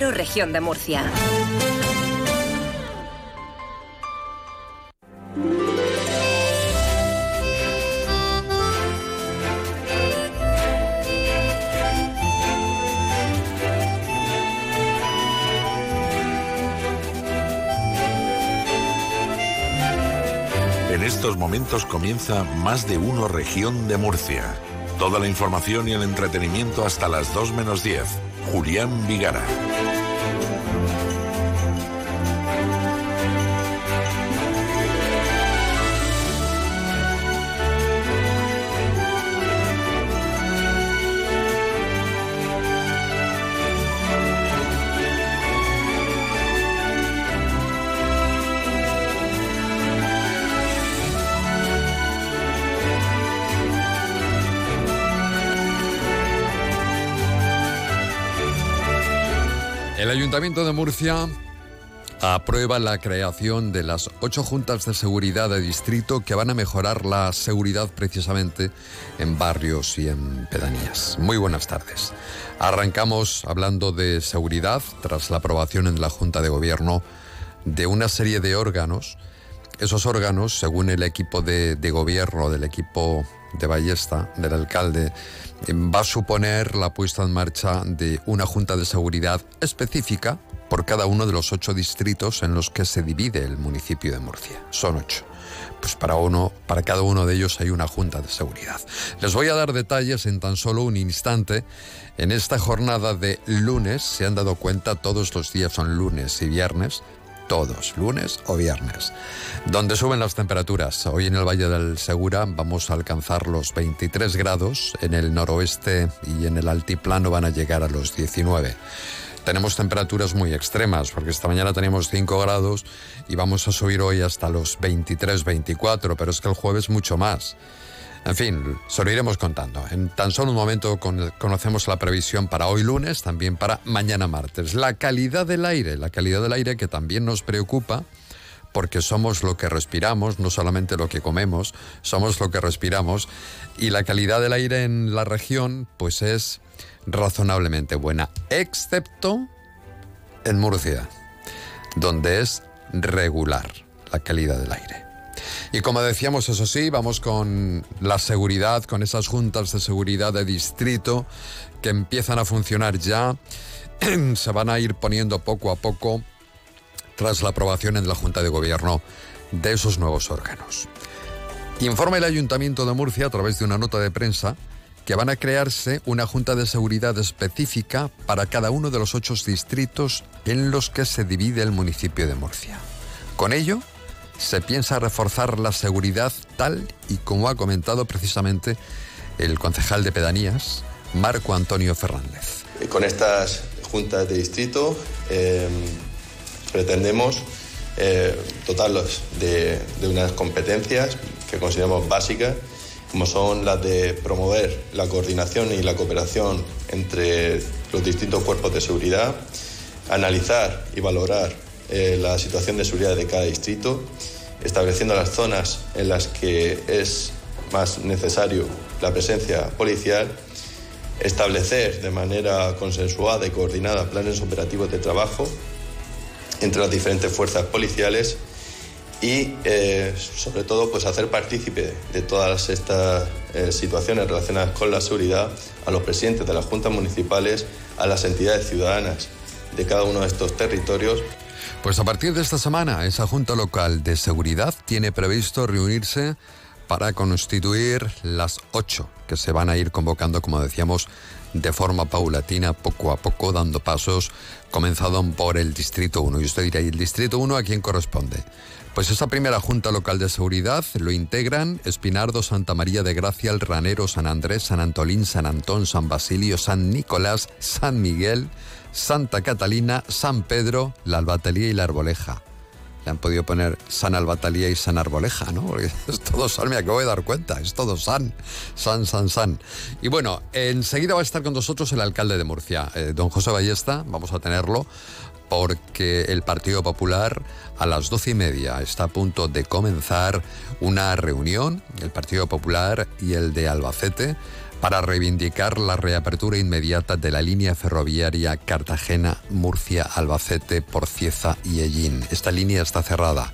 Región de Murcia. En estos momentos comienza Más de Uno Región de Murcia. Toda la información y el entretenimiento hasta las 2 menos 10. Julián Vigara. Ayuntamiento de Murcia aprueba la creación de las ocho juntas de seguridad de distrito que van a mejorar la seguridad precisamente en barrios y en pedanías. Muy buenas tardes. Arrancamos hablando de seguridad tras la aprobación en la Junta de Gobierno de una serie de órganos. Esos órganos, según el equipo de, de gobierno del equipo de Ballesta, del alcalde, va a suponer la puesta en marcha de una junta de seguridad específica por cada uno de los ocho distritos en los que se divide el municipio de Murcia. Son ocho. Pues para uno, para cada uno de ellos hay una junta de seguridad. Les voy a dar detalles en tan solo un instante. En esta jornada de lunes, se han dado cuenta, todos los días son lunes y viernes, todos, lunes o viernes. Donde suben las temperaturas. Hoy en el Valle del Segura vamos a alcanzar los 23 grados, en el noroeste y en el altiplano van a llegar a los 19. Tenemos temperaturas muy extremas, porque esta mañana teníamos 5 grados y vamos a subir hoy hasta los 23, 24, pero es que el jueves mucho más. En fin, se lo iremos contando. En tan solo un momento conocemos la previsión para hoy lunes, también para mañana martes. La calidad del aire, la calidad del aire que también nos preocupa porque somos lo que respiramos, no solamente lo que comemos, somos lo que respiramos y la calidad del aire en la región pues es razonablemente buena, excepto en Murcia, donde es regular la calidad del aire. Y como decíamos, eso sí, vamos con la seguridad, con esas juntas de seguridad de distrito que empiezan a funcionar ya. Se van a ir poniendo poco a poco tras la aprobación en la Junta de Gobierno de esos nuevos órganos. Informa el Ayuntamiento de Murcia a través de una nota de prensa que van a crearse una junta de seguridad específica para cada uno de los ocho distritos en los que se divide el municipio de Murcia. Con ello, se piensa reforzar la seguridad tal y como ha comentado precisamente el concejal de Pedanías, Marco Antonio Fernández. Con estas juntas de distrito eh, pretendemos eh, dotarlos de unas competencias que consideramos básicas, como son las de promover la coordinación y la cooperación entre los distintos cuerpos de seguridad, analizar y valorar eh, la situación de seguridad de cada distrito, estableciendo las zonas en las que es más necesario la presencia policial, establecer de manera consensuada y coordinada planes operativos de trabajo entre las diferentes fuerzas policiales y eh, sobre todo pues hacer partícipe de todas estas eh, situaciones relacionadas con la seguridad a los presidentes de las juntas municipales, a las entidades ciudadanas de cada uno de estos territorios. Pues a partir de esta semana, esa Junta Local de Seguridad tiene previsto reunirse para constituir las ocho que se van a ir convocando, como decíamos, de forma paulatina, poco a poco, dando pasos, comenzado por el Distrito 1. Y usted dirá, ¿y el Distrito 1 a quién corresponde? Pues esa primera Junta Local de Seguridad lo integran Espinardo, Santa María de Gracia, El Ranero, San Andrés, San Antolín, San Antón, San Basilio, San Nicolás, San Miguel, Santa Catalina, San Pedro, la Albatalía y la Arboleja. Le han podido poner San Albatalía y San Arboleja, ¿no? Porque es todo San, me acabo de dar cuenta, es todo San, San, San, San. Y bueno, enseguida va a estar con nosotros el alcalde de Murcia, eh, don José Ballesta, vamos a tenerlo, porque el Partido Popular a las doce y media está a punto de comenzar una reunión, el Partido Popular y el de Albacete, para reivindicar la reapertura inmediata de la línea ferroviaria Cartagena-Murcia-Albacete por Cieza y Ellín. Esta línea está cerrada.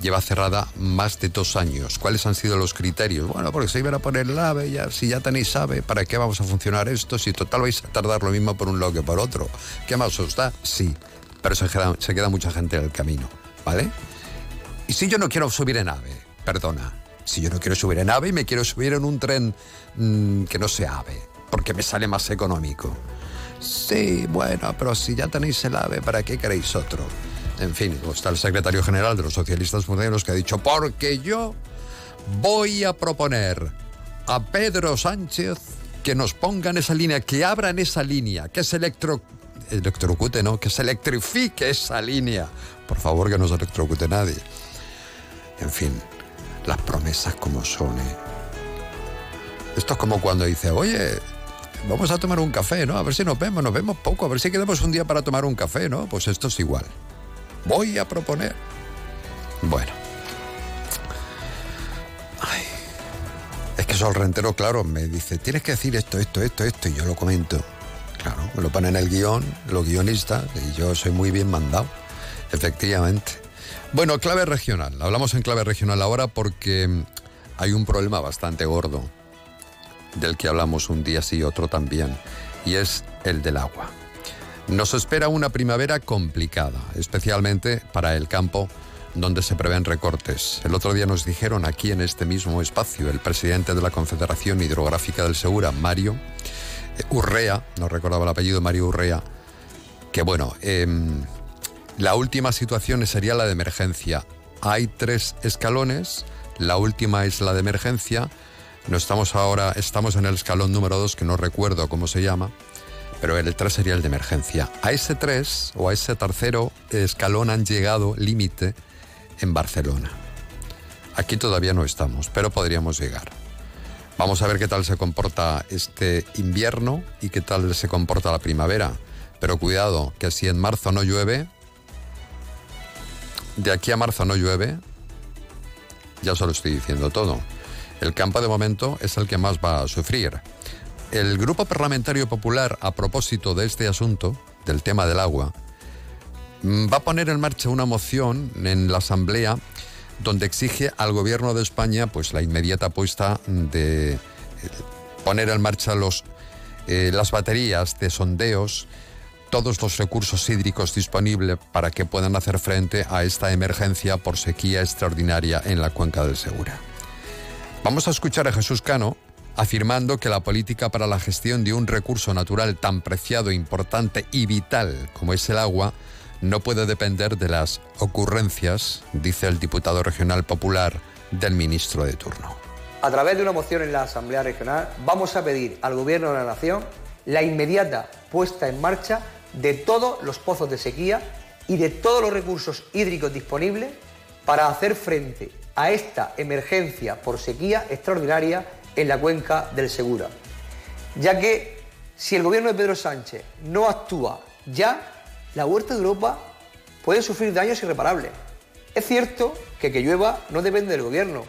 Lleva cerrada más de dos años. ¿Cuáles han sido los criterios? Bueno, porque se iban a poner el AVE, ya, si ya tenéis AVE, ¿para qué vamos a funcionar esto? Si total vais a tardar lo mismo por un lado que por otro. ¿Qué más os da? Sí, pero se queda, se queda mucha gente en el camino, ¿vale? Y si yo no quiero subir en AVE, perdona, si yo no quiero subir en AVE y me quiero subir en un tren mm, que no sea AVE, porque me sale más económico. Sí, bueno, pero si ya tenéis el AVE, ¿para qué queréis otro? En fin, está el secretario general de los socialistas modernos que ha dicho, porque yo voy a proponer a Pedro Sánchez que nos pongan esa línea, que abran esa línea, que se electro, electrocute, ¿no? Que se electrifique esa línea. Por favor, que no se electrocute nadie. En fin, las promesas como son. ¿eh? Esto es como cuando dice, oye, vamos a tomar un café, ¿no? A ver si nos vemos, nos vemos poco, a ver si quedamos un día para tomar un café, ¿no? Pues esto es igual. Voy a proponer. Bueno. Ay. Es que Sol Rentero, claro, me dice, tienes que decir esto, esto, esto, esto, y yo lo comento. Claro, me lo ponen en el guion, los guionistas, y yo soy muy bien mandado, efectivamente. Bueno, clave regional. Hablamos en clave regional ahora porque hay un problema bastante gordo del que hablamos un día sí otro también, y es el del agua. Nos espera una primavera complicada, especialmente para el campo donde se prevén recortes. El otro día nos dijeron aquí en este mismo espacio el presidente de la Confederación Hidrográfica del Segura, Mario eh, Urrea, no recordaba el apellido, Mario Urrea, que bueno, em, la última situación sería la de emergencia. Hay tres escalones, la última es la de emergencia. No estamos ahora, estamos en el escalón número dos, que no recuerdo cómo se llama, pero el 3 sería el de emergencia. A ese 3 o a ese tercero escalón han llegado límite en Barcelona. Aquí todavía no estamos, pero podríamos llegar. Vamos a ver qué tal se comporta este invierno y qué tal se comporta la primavera. Pero cuidado, que si en marzo no llueve, de aquí a marzo no llueve, ya os lo estoy diciendo todo. El campo de momento es el que más va a sufrir. El Grupo Parlamentario Popular, a propósito de este asunto, del tema del agua, mm, va a poner en marcha una moción en la Asamblea donde exige al Gobierno de España pues, la inmediata puesta de eh, poner en marcha los, eh, las baterías de sondeos todos los recursos hídricos disponibles para que puedan hacer frente a esta emergencia por sequía extraordinaria en la cuenca del Segura. Vamos a escuchar a Jesús Cano afirmando que la política para la gestión de un recurso natural tan preciado, importante y vital como es el agua no puede depender de las ocurrencias, dice el diputado regional popular del ministro de turno. A través de una moción en la Asamblea Regional vamos a pedir al Gobierno de la Nación la inmediata puesta en marcha de todos los pozos de sequía y de todos los recursos hídricos disponibles para hacer frente a esta emergencia por sequía extraordinaria en la cuenca del Segura. Ya que si el gobierno de Pedro Sánchez no actúa ya, la huerta de Europa puede sufrir daños irreparables. Es cierto que que llueva no depende del gobierno,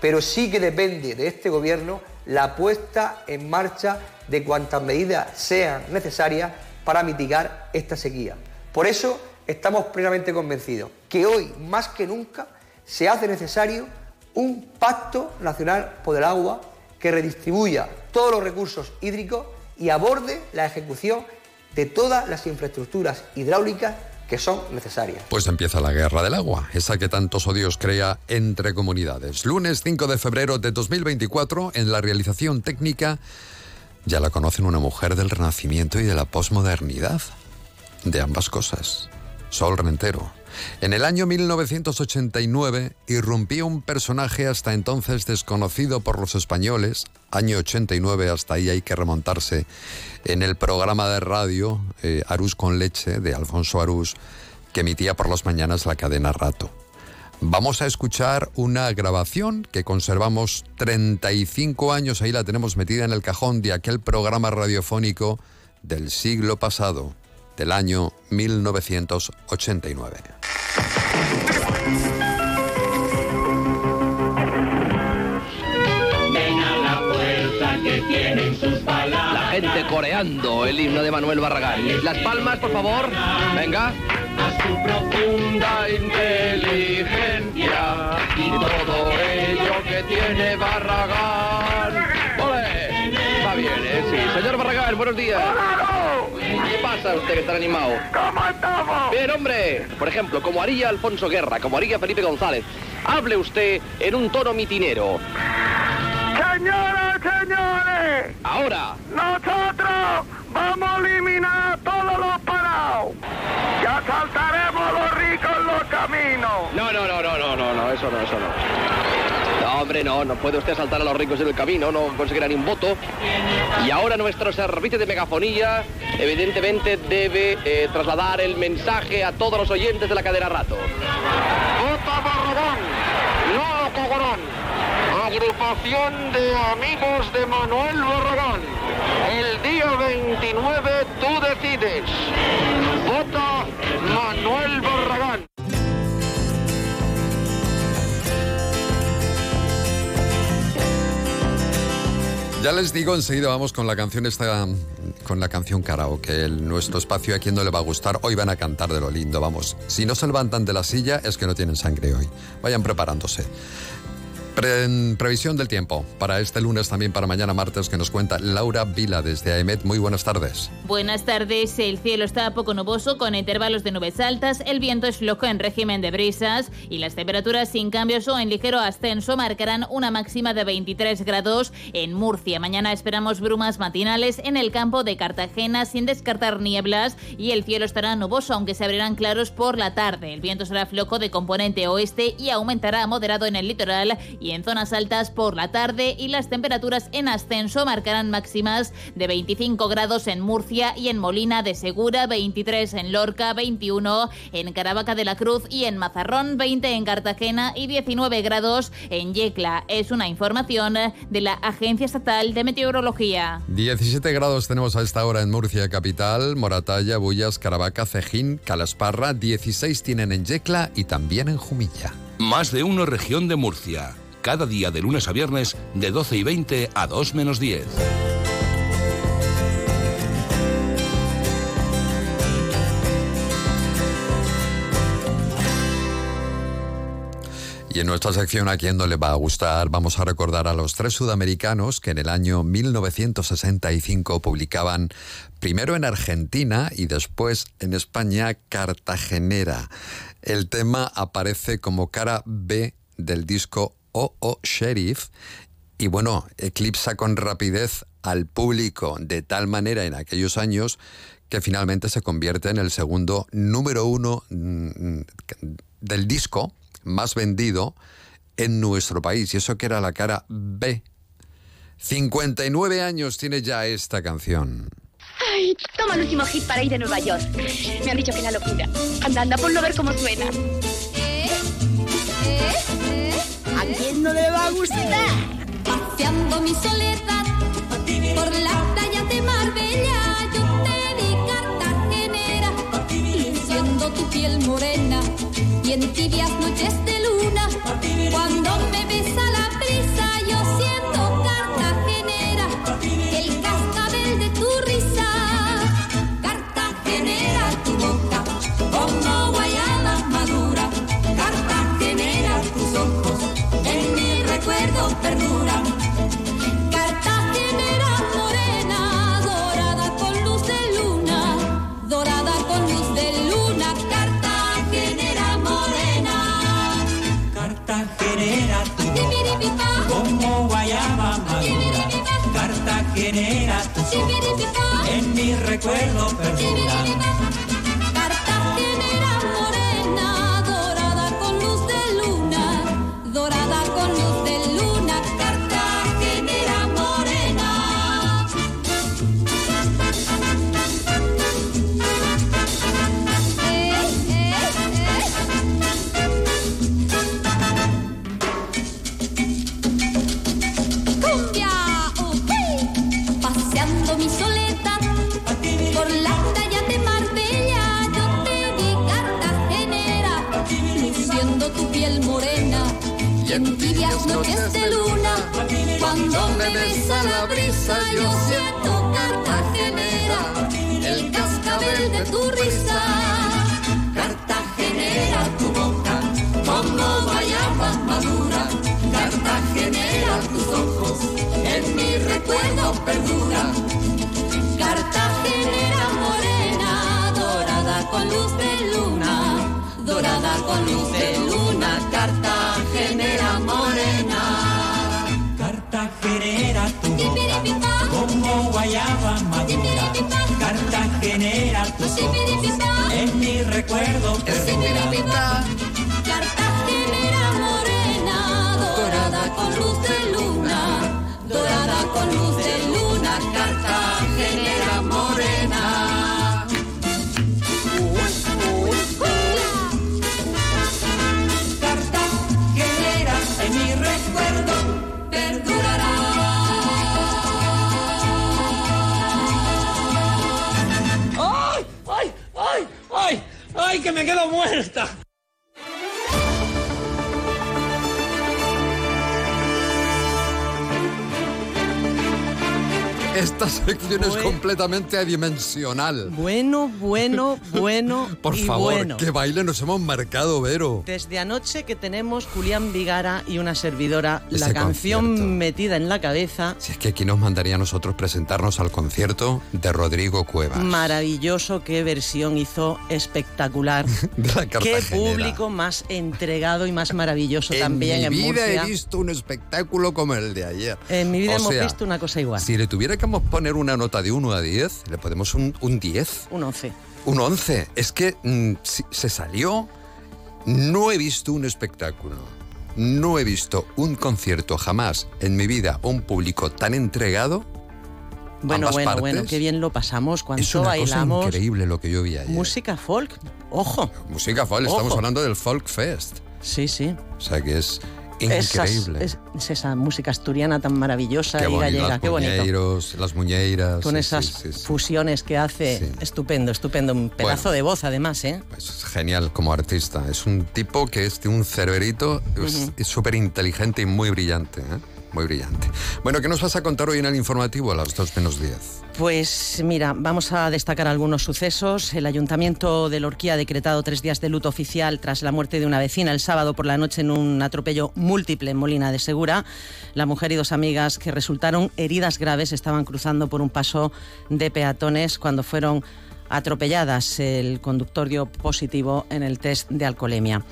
pero sí que depende de este gobierno la puesta en marcha de cuantas medidas sean necesarias para mitigar esta sequía. Por eso estamos plenamente convencidos que hoy, más que nunca, se hace necesario un pacto nacional por el agua que redistribuya todos los recursos hídricos y aborde la ejecución de todas las infraestructuras hidráulicas que son necesarias. Pues empieza la guerra del agua, esa que tantos odios crea entre comunidades. Lunes 5 de febrero de 2024, en la realización técnica ya la conocen una mujer del Renacimiento y de la posmodernidad. De ambas cosas. Sol Rentero. En el año 1989 irrumpía un personaje hasta entonces desconocido por los españoles. Año 89, hasta ahí hay que remontarse. En el programa de radio eh, Arús con leche de Alfonso Arús, que emitía por las mañanas la cadena Rato. Vamos a escuchar una grabación que conservamos 35 años, ahí la tenemos metida en el cajón de aquel programa radiofónico del siglo pasado, del año 1989. Gente coreando el himno de Manuel Barragán. Las palmas, por favor. Venga. A su profunda inteligencia y todo ello que tiene Barragán. ¡Ole! Va bien, ¿eh? Sí. Señor Barragán, buenos días. ¿Qué pasa usted que está animado? ¿Cómo estamos? Bien, hombre. Por ejemplo, como haría Alfonso Guerra, como haría Felipe González. Hable usted en un tono mitinero. Señoras, Ahora. nosotros vamos a eliminar a todos los parados. Ya saltaremos los ricos en los caminos. No, no, no, no, no, no, no, eso no, eso no. No, hombre, no, no puede usted saltar a los ricos en el camino, no conseguirá ni un voto. Y ahora nuestro servicio de megafonía, evidentemente, debe eh, trasladar el mensaje a todos los oyentes de la cadena Rato. ¡Vota Barragán! ¡No Cogorán! Agrupación de amigos de Manuel Barragán. El día 29 tú decides. Vota Manuel Barragán. Ya les digo, enseguida vamos con la canción esta, con la canción karaoke. El, nuestro espacio a quien no le va a gustar, hoy van a cantar de lo lindo, vamos. Si no se levantan de la silla es que no tienen sangre hoy. Vayan preparándose. Pre- en previsión del tiempo, para este lunes también para mañana martes que nos cuenta Laura Vila desde AEMET. Muy buenas tardes. Buenas tardes. El cielo está poco nuboso con intervalos de nubes altas. El viento es flojo en régimen de brisas y las temperaturas sin cambios o en ligero ascenso marcarán una máxima de 23 grados en Murcia. Mañana esperamos brumas matinales en el campo de Cartagena sin descartar nieblas y el cielo estará nuboso aunque se abrirán claros por la tarde. El viento será flojo de componente oeste y aumentará moderado en el litoral y en zonas altas por la tarde y las temperaturas en ascenso marcarán máximas de 25 grados en Murcia y en Molina de Segura, 23 en Lorca, 21 en Caravaca de la Cruz y en Mazarrón, 20 en Cartagena y 19 grados en Yecla. Es una información de la Agencia Estatal de Meteorología. 17 grados tenemos a esta hora en Murcia capital, Moratalla, Bullas, Caravaca, Cejín, Calasparra. 16 tienen en Yecla y también en Jumilla. Más de uno región de Murcia. Cada día de lunes a viernes de 12 y 20 a 2 menos 10. Y en nuestra sección a quien no le va a gustar, vamos a recordar a los tres sudamericanos que en el año 1965 publicaban primero en Argentina y después en España Cartagenera. El tema aparece como cara B del disco Oh Oh Sheriff y bueno, eclipsa con rapidez al público de tal manera en aquellos años que finalmente se convierte en el segundo número uno mm, del disco más vendido en nuestro país. Y eso que era la cara B. 59 años tiene ya esta canción. Ay, toma el último hit para ir de Nueva York. Me han dicho que es la locura. Anda, anda, ponlo a ver cómo suena. ¿A quién no le va a gustar? Paseando mi soledad por las playas de Marbella, yo te vi cartagenera, luciendo tu piel morena y en tibias noches de en mi recuerdo perdura. envidias noches de luna. Cuando me besa la brisa, yo siento Cartagenera, el cascabel de tu risa. Cartagenera, tu boca, como guayaba madura. Cartagenera, tus ojos, en mi recuerdo perdura. Cartagenera morena, dorada con luz de luna, dorada con luz de luna, Cartagenera. Recuerdo perdura. Cartagenera ¡Que me quedo muerta! Esta sección es completamente adimensional. Bueno, bueno, bueno Por y favor, bueno. qué baile nos hemos marcado, Vero. Desde anoche que tenemos Julián Vigara y una servidora, la canción concierto. metida en la cabeza. Si es que aquí nos mandaría a nosotros presentarnos al concierto de Rodrigo Cuevas. Maravilloso, qué versión hizo espectacular. De la qué público más entregado y más maravilloso En también mi en vida Murcia. he visto un espectáculo como el de ayer. En mi vida O hemos sea, visto una cosa igual. Si le tuviéramos poner una nota de 1 a 10, le ponemos un, un 10, Un 11. un 11. Es que mm, si- se salió. No he visto un espectáculo. No he visto un concierto jamás en mi vida, un público tan entregado. Bueno, bueno, partes. bueno, qué bien lo pasamos cuando Es una bailamos. cosa increíble lo que yo vi ayer. Música folk, ojo. Música folk, estamos Ojo. hablando del Folk Fest. Sí, sí. O sea que es increíble. es, es esa música asturiana tan maravillosa Qué y bonito, gallega, qué bonito. muñeiros, las muñeiras. Con esas sí, sí, sí. fusiones que hace, estupendo, estupendo. Un pedazo Bueno. de voz además, ¿eh? Es genial como artista. Es un tipo que es de un Ujú. es súper inteligente y muy brillante. ¿eh? Muy brillante. Bueno, ¿qué nos vas a contar hoy en el informativo a las 2 menos 10? Pues mira, vamos a destacar algunos sucesos. El Ayuntamiento de Lorquía ha decretado tres días de luto oficial tras la muerte de una vecina el sábado por la noche en un atropello múltiple en Molina de Segura. La mujer y dos amigas que resultaron heridas graves estaban cruzando por un paso de peatones cuando fueron atropelladas. El conductor dio positivo en el test de alcoholemia.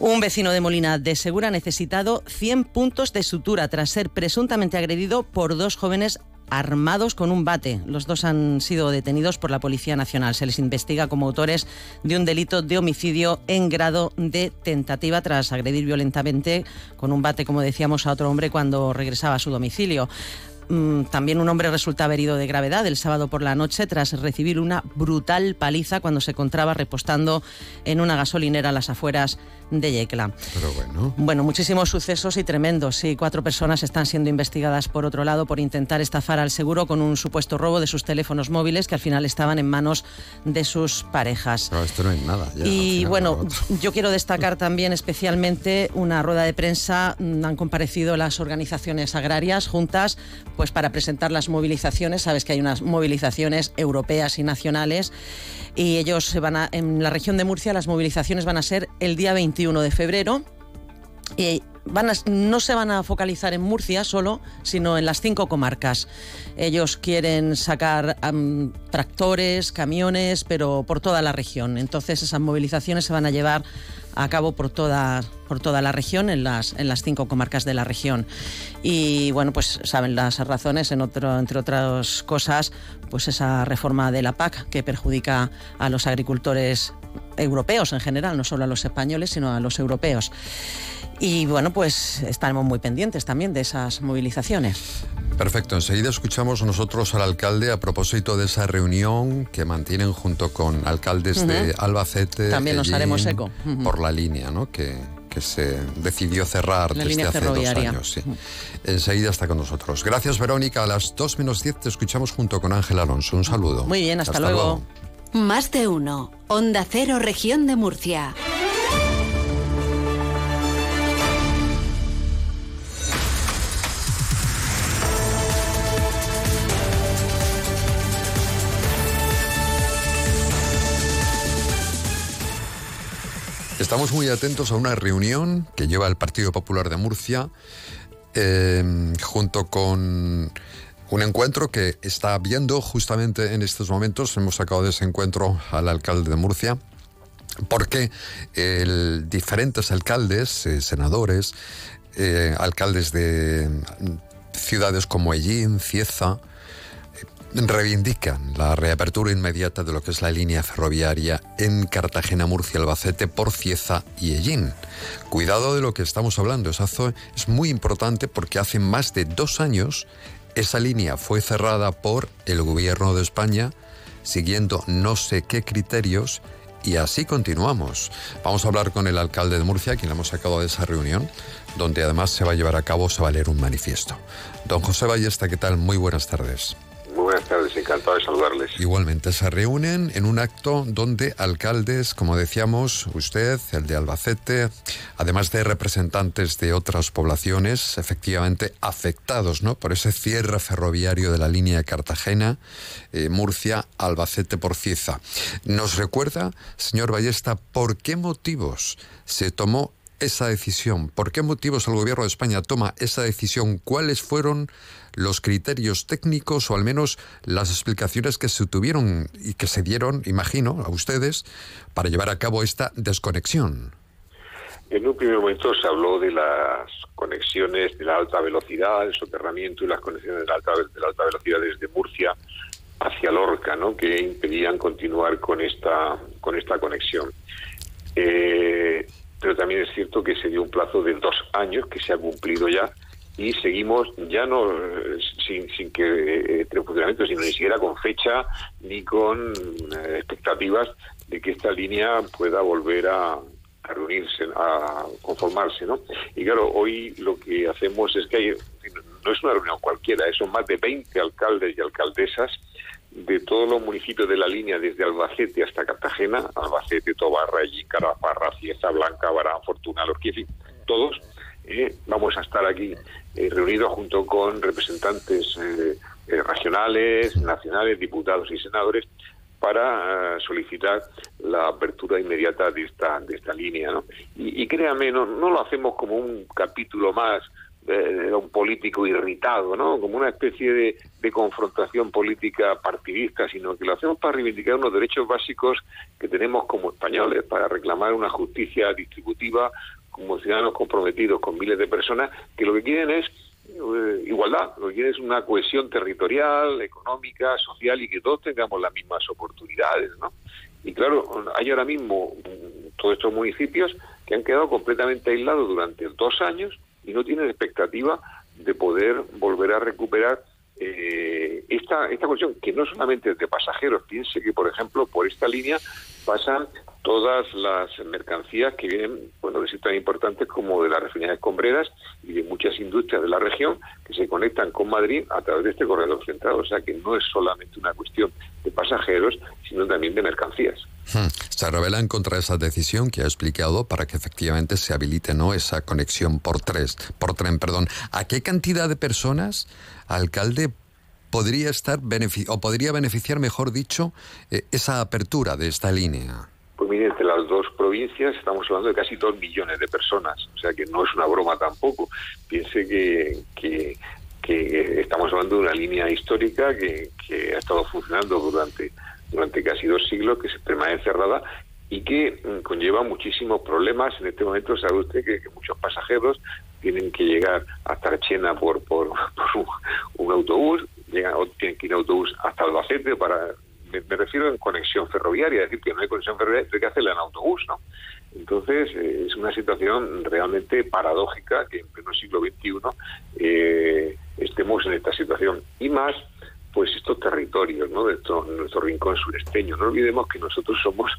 Un vecino de Molina de Segura ha necesitado 100 puntos de sutura tras ser presuntamente agredido por dos jóvenes armados con un bate. Los dos han sido detenidos por la Policía Nacional. Se les investiga como autores de un delito de homicidio en grado de tentativa tras agredir violentamente con un bate, como decíamos, a otro hombre cuando regresaba a su domicilio. Mm, También un hombre resultaba herido de gravedad el sábado por la noche tras recibir una brutal paliza cuando se encontraba repostando en una gasolinera a las afueras de Yecla. Pero bueno. Bueno, muchísimos sucesos y tremendos. Sí, cuatro personas están siendo investigadas por otro lado por intentar estafar al seguro con un supuesto robo de sus teléfonos móviles que al final estaban en manos de sus parejas. No, esto no es nada. ya, Y bueno, ¿no? yo quiero destacar también especialmente una rueda de prensa. mm, Han comparecido las organizaciones agrarias juntas pues para presentar las movilizaciones. Sabes que hay unas movilizaciones europeas y nacionales. Y ellos se van a, en la región de Murcia, las movilizaciones van a ser el día 21 de febrero. Y van a- no se van a focalizar en Murcia solo, sino en las cinco comarcas. Ellos quieren sacar tractores, camiones, pero por toda la región. Entonces esas movilizaciones se van a llevar a cabo por toda, por toda la región, en las, en las cinco comarcas de la región. Y bueno, pues saben las razones, entre otras cosas, pues esa reforma de la PAC que perjudica a los agricultores europeos en general, no solo a los españoles, sino a los europeos. Y bueno, pues estaremos muy pendientes también de esas movilizaciones. Perfecto, enseguida escuchamos nosotros al alcalde a propósito de esa reunión que mantienen junto con alcaldes de. Albacete. También nos haremos eco. Por la línea, ¿no? Que, que se decidió cerrar La desde hace dos años. Sí. Enseguida está con nosotros. Gracias, Verónica. A las 2 menos 10 te escuchamos junto con Ángel Alonso. Un saludo. Muy bien, hasta luego. Más de uno. Onda Cero, Región de Murcia. Estamos muy atentos a una reunión que lleva el Partido Popular de Murcia eh, junto con un encuentro que está viendo justamente en estos momentos. Hemos sacado de ese encuentro al alcalde de Murcia. Porque el, diferentes alcaldes, eh, senadores, eh, alcaldes de ciudades como Ellín, Cieza, reivindican la reapertura inmediata de lo que es la línea ferroviaria en Cartagena, Murcia, Albacete por Cieza y Ellín. Cuidado de lo que estamos hablando, es muy importante porque hace más de dos años esa línea fue cerrada por el gobierno de España siguiendo no sé qué criterios y así continuamos. Vamos a hablar con el alcalde de Murcia, quien hemos sacado de esa reunión, donde además se va a llevar a cabo, se va a leer un manifiesto. Don José Ballesta, ¿qué tal? Muy buenas tardes. Igualmente, se reúnen en un acto donde alcaldes, como decíamos, usted, el de Albacete, además de representantes de otras poblaciones, efectivamente afectados ¿no? por ese cierre ferroviario de la línea Cartagena, eh, Murcia, Albacete por Cieza. ¿Nos recuerda, señor Ballesta, por qué motivos se tomó esa decisión? ¿Por qué motivos el gobierno de España toma esa decisión? ¿Cuáles fueron los criterios técnicos o al menos las explicaciones que se tuvieron y que se dieron, imagino, a ustedes para llevar a cabo esta desconexión? En un primer momento se habló de las conexiones de la alta velocidad, el soterramiento y las conexiones de la alta, de la alta velocidad desde Murcia hacia Lorca, ¿no? que impedían continuar con esta, con esta conexión. Eh, pero también es cierto que se dio un plazo de dos años que se ha cumplido ya y seguimos ya no eh, sin, sin que eh, funcionamiento, sino ni siquiera con fecha ni con eh, expectativas de que esta línea pueda volver a, a, reunirse, a conformarse, ¿no? Y claro, hoy lo que hacemos es que hay, no es una reunión cualquiera, son más de 20 alcaldes y alcaldesas de todos los municipios de la línea, desde Albacete hasta Cartagena, Albacete, Tobarra, Allí, Caraparra, Cieza, Blanca, Barán, Fortuna, Lorquier, todos eh, vamos a estar aquí eh, reunidos junto con representantes eh, regionales, nacionales, diputados y senadores para solicitar la apertura inmediata de esta de esta línea, ¿no? Y, créame, no, no lo hacemos como un capítulo más de, un político irritado, ¿no? Como una especie de, de, confrontación política partidista, sino que lo hacemos para reivindicar unos derechos básicos que tenemos como españoles, para reclamar una justicia distributiva, como ciudadanos comprometidos con miles de personas que lo que quieren es eh, igualdad, lo que quieren es una cohesión territorial, económica, social y que todos tengamos las mismas oportunidades, ¿no? Y claro, hay ahora mismo mm, todos estos municipios que han quedado completamente aislados durante dos años y no tienen expectativa de poder volver a recuperar eh, esta, esta cuestión, que no solamente es de pasajeros, piense que, por ejemplo, por esta línea pasan todas las mercancías que vienen, bueno, que son tan importantes como de las refinerías escombreras y de muchas industrias de la región que se conectan con Madrid a través de este corredor central. O sea que no es solamente una cuestión de pasajeros, sino también de mercancías. Hmm. Se revelan contra esa decisión que ha explicado para que efectivamente se habilite no esa conexión por tres, por tren, perdón. ¿A qué cantidad de personas, alcalde, podría estar o podría beneficiar, mejor dicho, eh, esa apertura de esta línea? Pues mire, entre las dos provincias estamos hablando de casi dos millones de personas, o sea que no es una broma tampoco. Piense que, que, estamos hablando de una línea histórica que, ha estado funcionando durante, durante casi dos siglos, que se permanece cerrada y que mm, conlleva muchísimos problemas. En este momento sabe usted que, muchos pasajeros tienen que llegar hasta Archena por, por, un, autobús, llegan, o tienen que ir en autobús hasta Albacete para me, refiero en conexión ferroviaria, decir, que no hay conexión ferroviaria, hay que hacerla en autobús, ¿no? Entonces, eh, es una situación realmente paradójica que en pleno siglo XXI eh, estemos en esta situación. Y más, pues estos territorios, ¿no? De nuestro rincón suresteño. No olvidemos que nosotros somos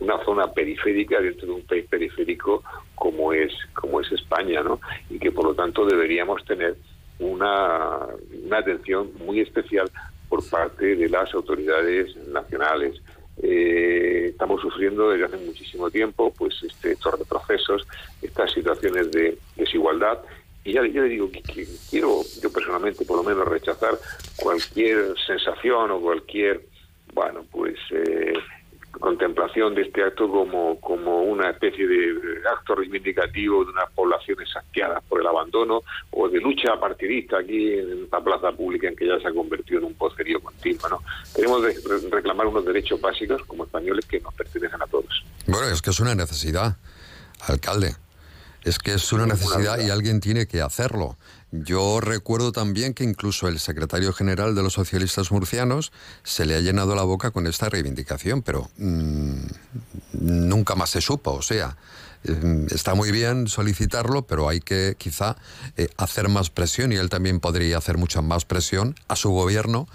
una zona periférica dentro de un país periférico como es, como es España, ¿no? Y que por lo tanto deberíamos tener una, una atención muy especial por parte de las autoridades nacionales. Eh, estamos sufriendo desde hace muchísimo tiempo pues este, estos retrocesos, estas situaciones de desigualdad y ya, le digo que, quiero yo personalmente por lo menos rechazar cualquier sensación o cualquier bueno pues eh, contemplación de este acto como, como una especie de acto reivindicativo de unas poblaciones saqueadas por el abandono o de lucha partidista aquí en la plaza pública en que ya se ha convertido en un pocerío continuo. ¿no? Tenemos que reclamar unos derechos básicos como españoles que nos pertenecen a todos. Bueno, es que es una necesidad, alcalde. Es que es una necesidad y alguien tiene que hacerlo. Yo recuerdo también que incluso el secretario general de los socialistas murcianos se le ha llenado la boca con esta reivindicación, pero mm, nunca más se supo. O sea, mm, está muy bien solicitarlo, pero hay que quizá eh, hacer más presión y él también podría hacer mucha más presión a su gobierno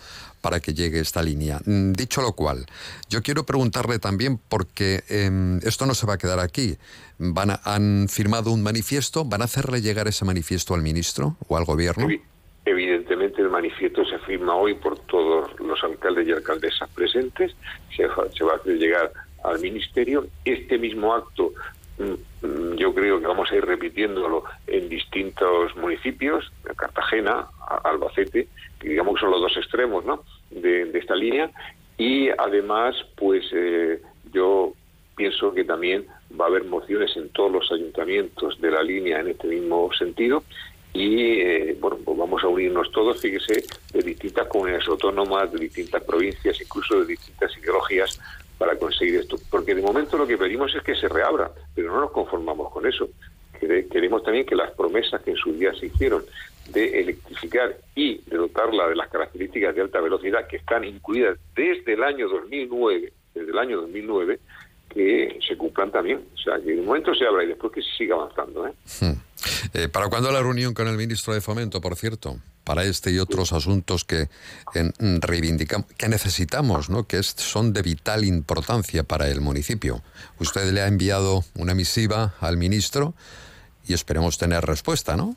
para que llegue esta línea. Mm, Dicho lo cual, yo quiero preguntarle también, porque em, esto no se va a quedar aquí, van a- han firmado un manifiesto, ¿van a hacerle llegar ese manifiesto al ministro o al gobierno? Evidentemente el manifiesto se firma hoy por todos los alcaldes y alcaldesas presentes, se, se va a hacer llegar al ministerio. Este mismo acto mm, mm, yo creo que vamos a ir repitiéndolo en distintos municipios, en Cartagena, Albacete, que digamos que son los dos extremos ¿no? De, esta línea, y además pues eh, yo pienso que también va a haber mociones en todos los ayuntamientos de la línea en este mismo sentido. Y eh, bueno pues vamos a unirnos todos fíjese de distintas comunidades autónomas de distintas provincias incluso de distintas ideologías para conseguir esto. Porque de momento lo que pedimos es que se reabra pero no nos conformamos con eso. Quere- queremos también que las promesas que en su día se hicieron de electrificar y de dotarla de las características de alta velocidad que están incluidas desde el año 2009 desde el año 2009 que se cumplan también. O sea, que de momento se abra y después que se siga avanzando. ¿eh? Eh, ¿Para cuándo la reunión con el ministro de Fomento, por cierto? Para este y otros asuntos que reivindicamos, que necesitamos, ¿no? que son de vital importancia para el municipio. Usted le ha enviado una misiva al ministro y esperemos tener respuesta, ¿no?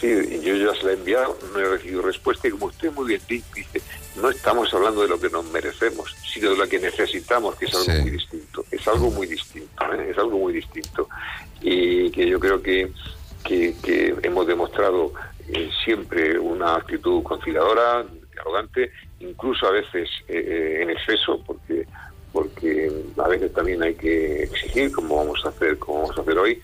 Sí, yo ya se la he enviado, no he recibido respuesta y como usted muy bien di- dice, no estamos hablando de lo que nos merecemos, sino de lo que necesitamos, que es algo muy distinto. Es algo muy distinto, ¿eh? es algo muy distinto. Y que yo creo que, que, que hemos demostrado eh, siempre una actitud conciliadora, arrogante, incluso a veces eh, eh, en exceso, porque porque a veces también hay que exigir, como vamos a hacer, como vamos a hacer hoy,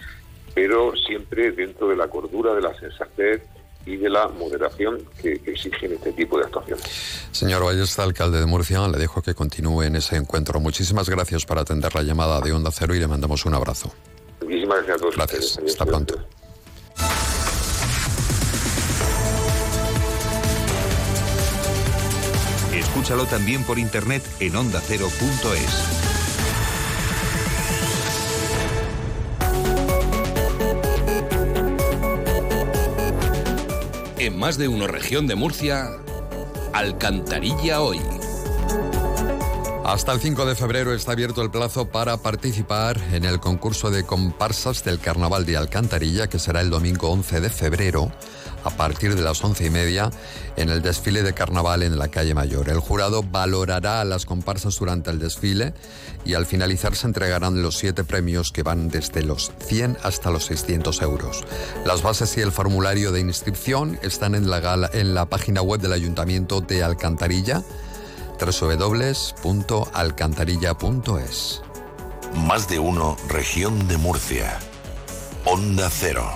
pero siempre dentro de la cordura, de la sensatez y de la moderación que, exigen este tipo de actuaciones. Señor Ballesta, alcalde de Murcia, le dejo que continúe en ese encuentro. Muchísimas gracias por atender la llamada de Onda Cero y le mandamos un abrazo. Muchísimas gracias a todos. Gracias. Hasta pronto. Escúchalo también por internet en ondacero.es. En más de uno región de Murcia, Alcantarilla hoy. Hasta el 5 de febrero está abierto el plazo para participar en el concurso de comparsas del Carnaval de Alcantarilla, que será el domingo 11 de febrero, a partir de las once y media, en el desfile de carnaval en la calle Mayor. El jurado valorará a las comparsas durante el desfile y al finalizar se entregarán los siete premios que van desde los 100 hasta los 600 euros. Las bases y el formulario de inscripción están en la, gala- en la página web del Ayuntamiento de Alcantarilla www.alcantarilla.es. Más de uno, región de Murcia. Onda Cero.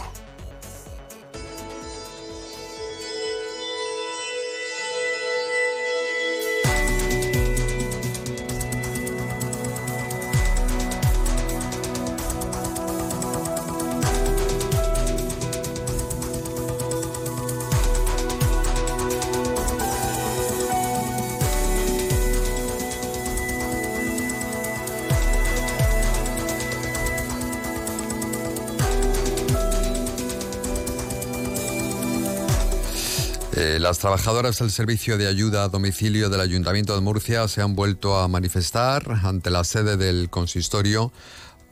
Trabajadoras del Servicio de Ayuda a Domicilio del Ayuntamiento de Murcia se han vuelto a manifestar ante la sede del consistorio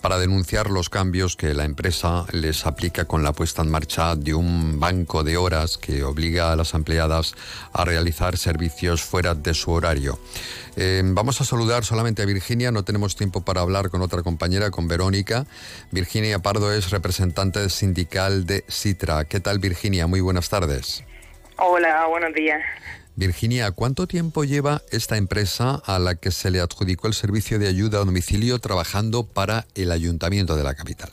para denunciar los cambios que la empresa les aplica con la puesta en marcha de un banco de horas que obliga a las empleadas a realizar servicios fuera de su horario. Eh, vamos a saludar solamente a Virginia, no tenemos tiempo para hablar con otra compañera, con Verónica. Virginia Pardo es representante sindical de Citra. ¿Qué tal Virginia? Muy buenas tardes. Hola, buenos días. Virginia, ¿cuánto tiempo lleva esta empresa a la que se le adjudicó el servicio de ayuda a domicilio trabajando para el ayuntamiento de la capital?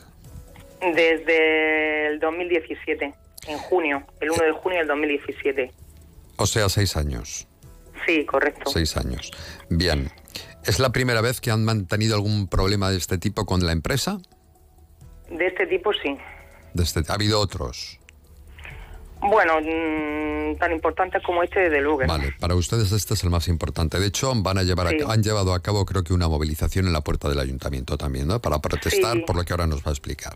Desde el 2017, en junio, el 1 de junio del 2017. O sea, seis años. Sí, correcto. Seis años. Bien. ¿Es la primera vez que han mantenido algún problema de este tipo con la empresa? De este tipo sí. De este- ¿Ha habido otros? Bueno, mm, tan importantes como este de luego. Vale, para ustedes este es el más importante. De hecho, van a llevar a- han llevado a cabo creo que una movilización en la puerta del ayuntamiento también, ¿no? Para protestar Sí. por lo que ahora nos va a explicar.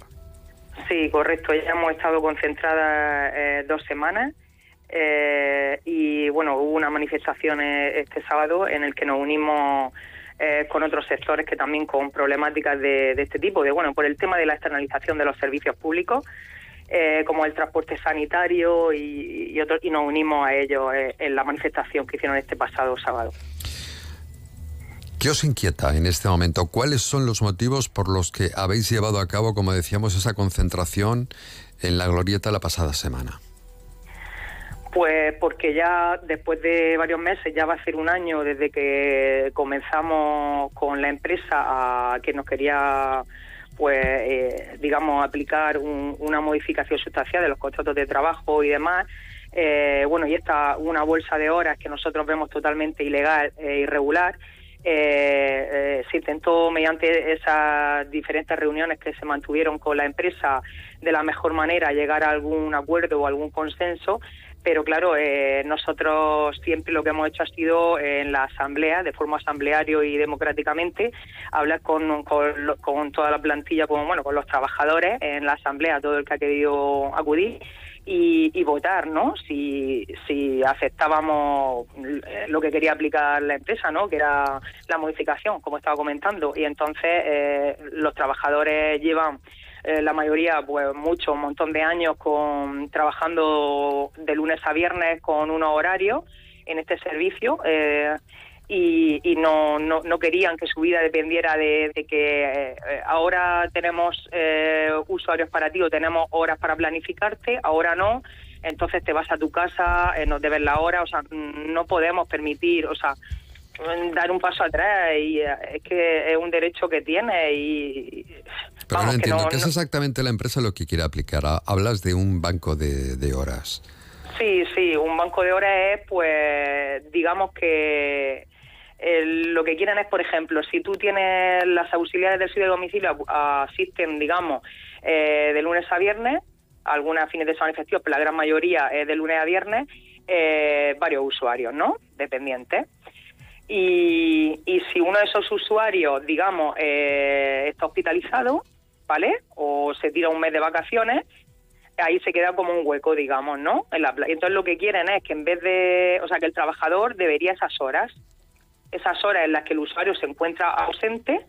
Sí, correcto. Ya hemos estado concentradas eh, dos semanas eh, y bueno, hubo una manifestación eh, este sábado en el que nos unimos eh, con otros sectores que también con problemáticas de, de este tipo, de bueno, por el tema de la externalización de los servicios públicos, eh, como el transporte sanitario y, y, otros, y nos unimos a ellos eh, en la manifestación que hicieron este pasado sábado. ¿Qué os inquieta en este momento? ¿Cuáles son los motivos por los que habéis llevado a cabo, como decíamos, esa concentración en la glorieta la pasada semana? Pues porque ya después de varios meses, ya va a ser un año desde que comenzamos con la empresa a que nos quería, pues, eh, digamos, aplicar un- una modificación sustancial de los contratos de trabajo y demás. Eh, bueno, y esta una bolsa de horas que nosotros vemos totalmente ilegal e irregular. Eh, eh, se intentó mediante esas diferentes reuniones que se mantuvieron con la empresa de la mejor manera llegar a algún acuerdo o algún consenso pero claro, eh, nosotros siempre lo que hemos hecho ha sido eh, en la asamblea, de forma asambleario y democráticamente, hablar con, con, con toda la plantilla, con, bueno, con los trabajadores en la asamblea, todo el que ha querido acudir. Y, y votar, ¿no? Si, si aceptábamos lo que quería aplicar la empresa, ¿no? Que era la modificación, como estaba comentando. Y entonces eh, los trabajadores llevan eh, la mayoría, pues mucho, un montón de años con trabajando de lunes a viernes con unos horarios en este servicio eh, y, no, no, no querían que su vida dependiera de, de que eh, ahora tenemos eh, usuarios para ti o tenemos horas para planificarte, ahora no, entonces te vas a tu casa, eh, nos debes la hora, o sea, no podemos permitir, o sea, dar un paso atrás y eh, es que es un derecho que tiene y Pero Vamos, no que entiendo, no- ¿qué es exactamente la empresa lo que quiere aplicar? Ha- Hablas de un banco de, de horas. Sí, sí, un banco de horas es, pues, digamos que lo que quieren es, por ejemplo, si tú tienes las auxiliares del sitio de domicilio asisten, digamos, eh, de lunes a viernes, algunas fines de semana festivos, pero la gran mayoría es de lunes a viernes, eh, varios usuarios, ¿no? Dependientes. Y, y si uno de esos usuarios, digamos, eh, está hospitalizado, ¿vale? O se tira un mes de vacaciones, ahí se queda como un hueco, digamos, ¿no? En la Entonces lo que quieren es que en vez de, o sea, que el trabajador debería esas horas, esas horas en las que el usuario se encuentra ausente,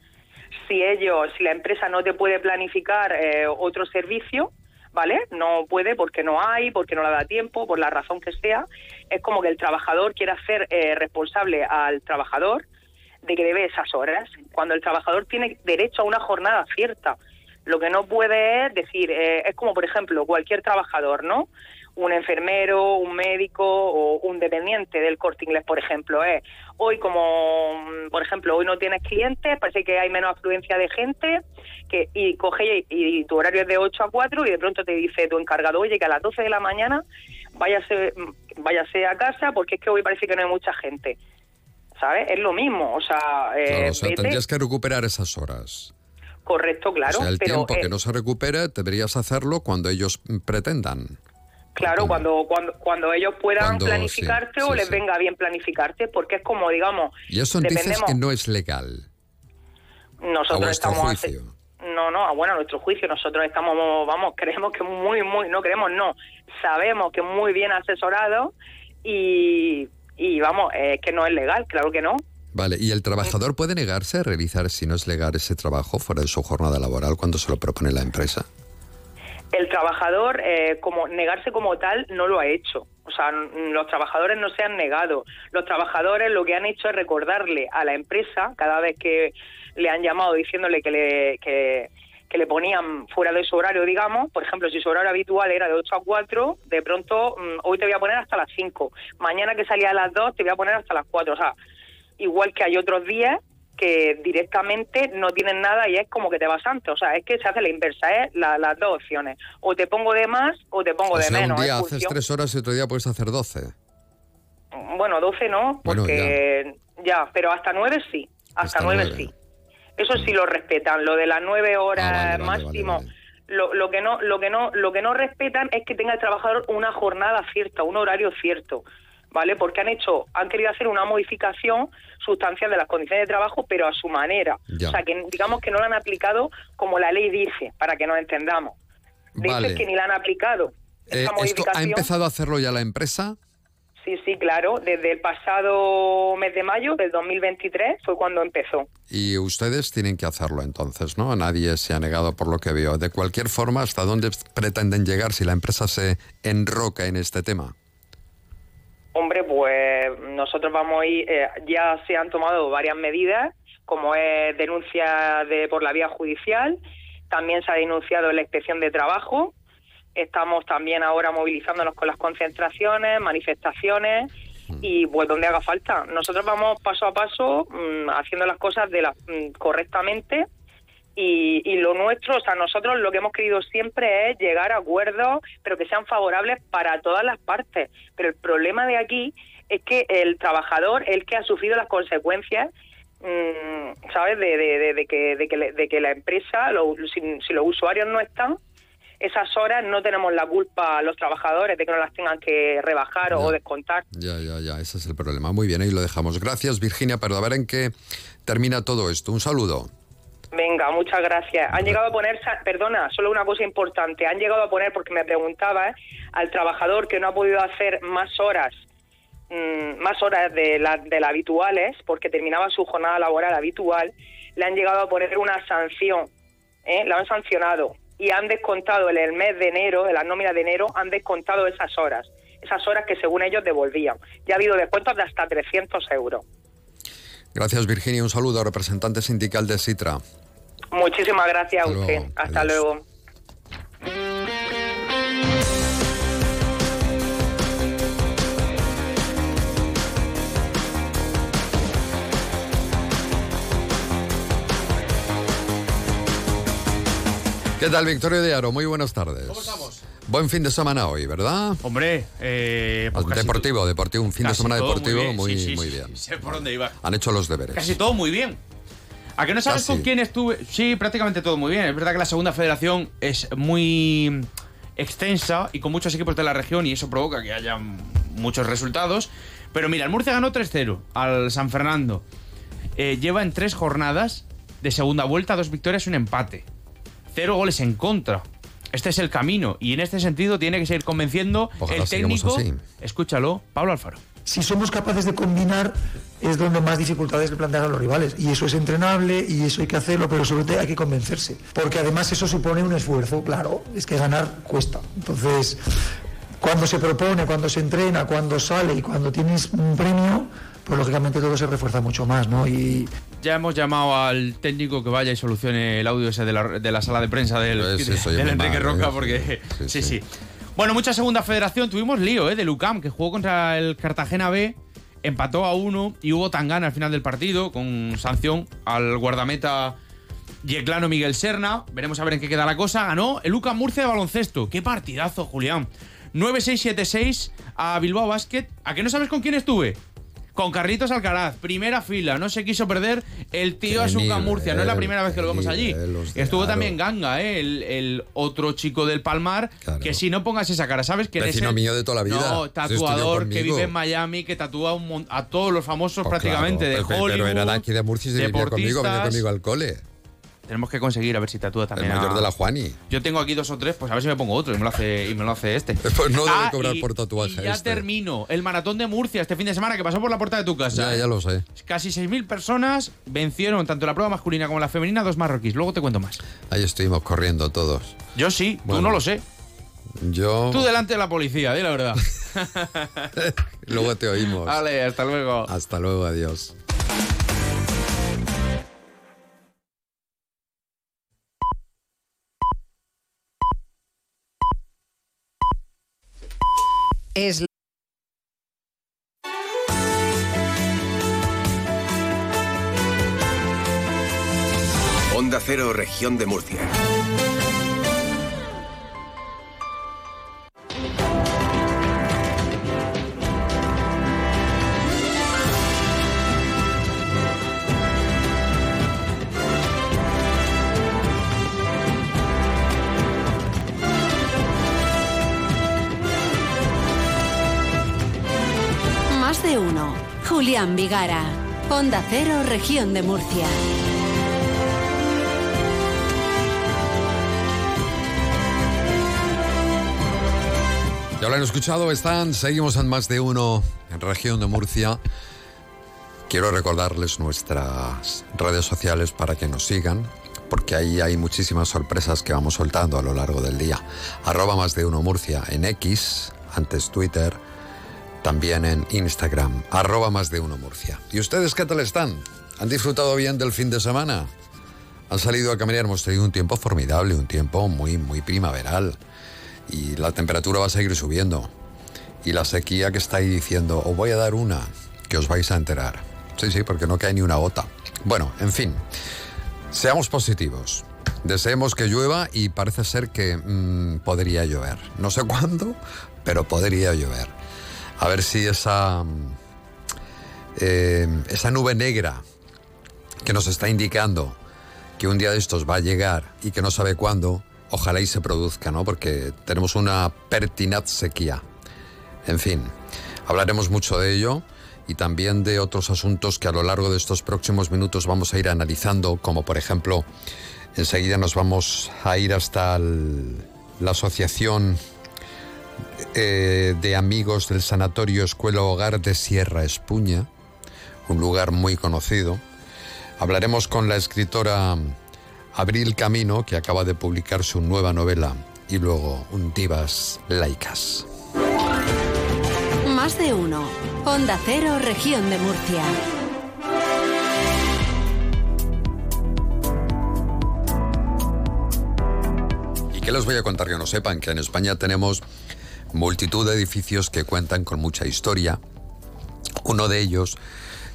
si ellos, si la empresa no te puede planificar eh, otro servicio, ¿vale? No puede porque no hay, porque no le da tiempo, por la razón que sea, es como que el trabajador quiere hacer eh, responsable al trabajador de que debe esas horas, cuando el trabajador tiene derecho a una jornada cierta. Lo que no puede es decir, eh, es como por ejemplo cualquier trabajador, ¿no? Un enfermero, un médico o un dependiente del corte inglés, por ejemplo, es hoy como, mm, por ejemplo, hoy no tienes clientes, parece que hay menos afluencia de gente que y coge y, y tu horario es de 8 a 4 y de pronto te dice tu encargado, oye, que a las 12 de la mañana váyase, váyase a casa porque es que hoy parece que no hay mucha gente. ¿Sabes? Es lo mismo, o sea, eh, Claro, o sea, vete- tendrías que recuperar esas horas. correcto, claro, o sea, el pero tiempo eh, que no se recupere deberías hacerlo cuando ellos pretendan. Claro, cuando, cuando, cuando ellos puedan Cuando- planificarte sí, o les sí. venga bien planificarte, porque es como, digamos, Y eso dices que no es legal. a nosotros vuestro estamos... juicio. No, no, a- bueno, a nuestro juicio nosotros estamos, vamos, creemos que muy, muy, no creemos, no, sabemos que muy bien asesorado y, y vamos, es que no es legal, claro que no. Vale, ¿y el trabajador puede negarse a realizar, si no es legal, ese trabajo fuera de su jornada laboral cuando se lo propone la empresa? El trabajador, eh, como negarse como tal, no lo ha hecho. O sea, los trabajadores no se han negado. Los trabajadores lo que han hecho es recordarle a la empresa, cada vez que le han llamado diciéndole que, le, que, que le ponían fuera de su horario, digamos. Por ejemplo, si su horario habitual era de 8 a 4, de pronto mm, hoy te voy a poner hasta las 5. Mañana que salía a las 2 te voy a poner hasta las 4. O sea, igual que hay otros días que directamente no tienen nada y es como que te vas antes. O sea, es que se hace la inversa, es la- las dos opciones. O te pongo de más o te pongo O de sea, menos. un día en haces tres horas y otro día puedes hacer doce. Bueno, 12 no, Bueno, porque ya. pero hasta 9 sí. Hasta, Hasta 9 nueve. sí. Eso sí lo respetan. Lo de las 9 horas Ah, vale, vale, máximo. Lo, lo que no lo que no lo que no respetan es que tenga el trabajador una jornada cierta, un horario cierto. ¿Vale? Porque han hecho, han querido hacer una modificación sustancial de las condiciones de trabajo, pero a su manera. Ya. O sea, que digamos que no la han aplicado como la ley dice, para que nos entendamos. De hecho, Vale. es que ni la han aplicado. Eh, ¿Esto ha empezado a hacerlo ya la empresa? Sí, sí, claro. Desde el pasado mes de mayo del 2023 fue cuando empezó. Y ustedes tienen que hacerlo entonces, ¿no? Nadie se ha negado por lo que veo. De cualquier forma, ¿hasta dónde pretenden llegar si la empresa se enroca en este tema? Pues nosotros vamos a ir, eh, ya se han tomado varias medidas, como es denuncia de, por la vía judicial, también se ha denunciado en la inspección de trabajo, estamos también ahora movilizándonos con las concentraciones, manifestaciones y pues donde haga falta. Nosotros vamos paso a paso mm, haciendo las cosas de la, mm, correctamente y, y lo nuestro, o sea, nosotros lo que hemos querido siempre es llegar a acuerdos, pero que sean favorables para todas las partes. Pero el problema de aquí es que el trabajador, el que ha sufrido las consecuencias, mm, ¿sabes? De, de- de- de que, de, que, le- de que la empresa, lo- si, si los usuarios no están, esas horas no tenemos la culpa los trabajadores de que no las tengan que rebajar o descontar. Ya, ya, ya, ese es el problema. Muy bien, ahí lo dejamos. Gracias, Virginia, pero a ver en qué termina todo esto. Un saludo. Venga, muchas gracias. Han llegado a poner, perdona, solo una cosa importante, han llegado a poner, porque me preguntaba, ¿eh? al trabajador que no ha podido hacer más horas, mm, más horas de, la- de las habituales, porque terminaba su jornada laboral habitual, le han llegado a poner una sanción, ¿eh? la han sancionado y han descontado en el mes de enero, en la nómina de enero, han descontado esas horas, esas horas que según ellos devolvían. Ya ha habido descuentos de hasta 300 euros. Gracias, Virginia. Un saludo, representante sindical de Citra. Muchísimas gracias a Hasta usted. luego. Hasta Adiós. luego. ¿Qué tal, Victorio de Aro? Muy buenas tardes. ¿Cómo estamos? Buen fin de semana hoy, ¿verdad? Hombre, eh, pues deportivo, deportivo, un fin de semana deportivo muy, Sí, sí, muy sí, bien. Sé por dónde iba. Han hecho los deberes. Casi todo muy bien. ¿A que no sabes Casi. con quién estuve? Sí, prácticamente todo muy bien. Es verdad que la segunda federación es muy extensa y con muchos equipos de la región y eso provoca que haya muchos resultados. Pero mira, el Murcia ganó 3-0 al San Fernando. Eh, lleva en tres jornadas de segunda vuelta dos victorias y un empate. Cero goles en contra. Este es el camino y en este sentido tiene que seguir convenciendo Ojalá el técnico. Escúchalo, Pablo Alfaro. Si somos capaces de combinar es donde más dificultades le plantean a los rivales y eso es entrenable y eso hay que hacerlo, pero sobre todo hay que convencerse, porque además eso supone un esfuerzo, claro, es que ganar cuesta. Entonces, cuando se propone, cuando se entrena, cuando sale y cuando tienes un premio, pues lógicamente todo se refuerza mucho más, ¿no? Y Ya hemos llamado al técnico que vaya y solucione el audio ese de la, de la sala de prensa del, Pues eso del ya me Enrique va, Roca, porque. Sí Sí, sí. sí. Bueno, mucha segunda federación. Tuvimos lío, ¿eh? De Lucam, que jugó contra el Cartagena B, empató a uno y hubo tangana al final del partido, con sanción al guardameta Yeclano Miguel Serna. Veremos a ver en qué queda la cosa. Ganó el Lucam Murcia de baloncesto. Qué partidazo, Julián. 9-6-7-6 a Bilbao Basket. ¿A qué no sabes con quién estuve? Con Carlitos Alcaraz, primera fila, no se quiso perder el tío nivel, Murcia, no es la primera vez que lo vemos allí. de Estuvo también Ganga, ¿eh? el, el otro chico del Palmar, que si no pongas esa cara, ¿sabes? Que Vecino ese- mío de toda la vida. No, tatuador que vive en Miami, que tatúa un a todos los famosos Pues prácticamente claro, de Hollywood. Pero era de aquí de Murcia y se conmigo, venía conmigo al cole. Tenemos que conseguir a ver si tatúa también. El mayor a- de la Juani. Yo tengo aquí dos o tres, pues a ver si me pongo otro y me lo hace, y me lo hace este. Pues no debe Ah, cobrar y- por tatuaje y ya este. termino. El maratón de Murcia este fin de semana que pasó por la puerta de tu casa. Ya, ya lo sé. Casi 6.000 personas vencieron tanto la prueba masculina como la femenina dos marroquíes. Luego te cuento más. Ahí estuvimos corriendo todos. Yo sí, tú no lo sé. Yo. Tú delante de la policía, di la verdad. Luego te oímos. Vale, hasta luego. Hasta luego, adiós. Es Onda Cero, región de Murcia. Más de uno. Julián Vigara. Onda Cero, región de Murcia. Ya lo han escuchado, están, seguimos en más de uno en región de Murcia. Quiero recordarles nuestras redes sociales para que nos sigan, porque ahí hay muchísimas sorpresas que vamos soltando a lo largo del día. Arroba más de uno Murcia en X, antes Twitter, también en Instagram, arroba más de uno Murcia. ¿Y ustedes qué tal están? ¿Han disfrutado bien del fin de semana? Han salido a caminar, hemos tenido un tiempo formidable, un tiempo muy, muy primaveral. Y la temperatura va a seguir subiendo. Y la sequía que está ahí diciendo, os voy a dar una, que os vais a enterar. Sí, sí, porque no cae ni una gota. Bueno, en fin, seamos positivos. Deseemos que llueva y parece ser que mm, podría llover. No sé cuándo, pero podría llover. A ver si esa, mm, eh, esa nube negra que nos está indicando que un día de estos va a llegar y que no sabe cuándo, ojalá y se produzca, ¿no? Porque tenemos una pertinaz sequía. En fin, hablaremos mucho de ello y también de otros asuntos que a lo largo de estos próximos minutos vamos a ir analizando, como por ejemplo, enseguida nos vamos a ir hasta la asociación eh, de amigos del Sanatorio Escuela Hogar de Sierra Espuña, un lugar muy conocido. Hablaremos con la escritora Abril Camino, que acaba de publicar su nueva novela, y luego un Divas Laicas. Más de uno. Onda Cero, región de Murcia. ¿Y qué les voy a contar que no sepan? Que en España tenemos multitud de edificios que cuentan con mucha historia. Uno de ellos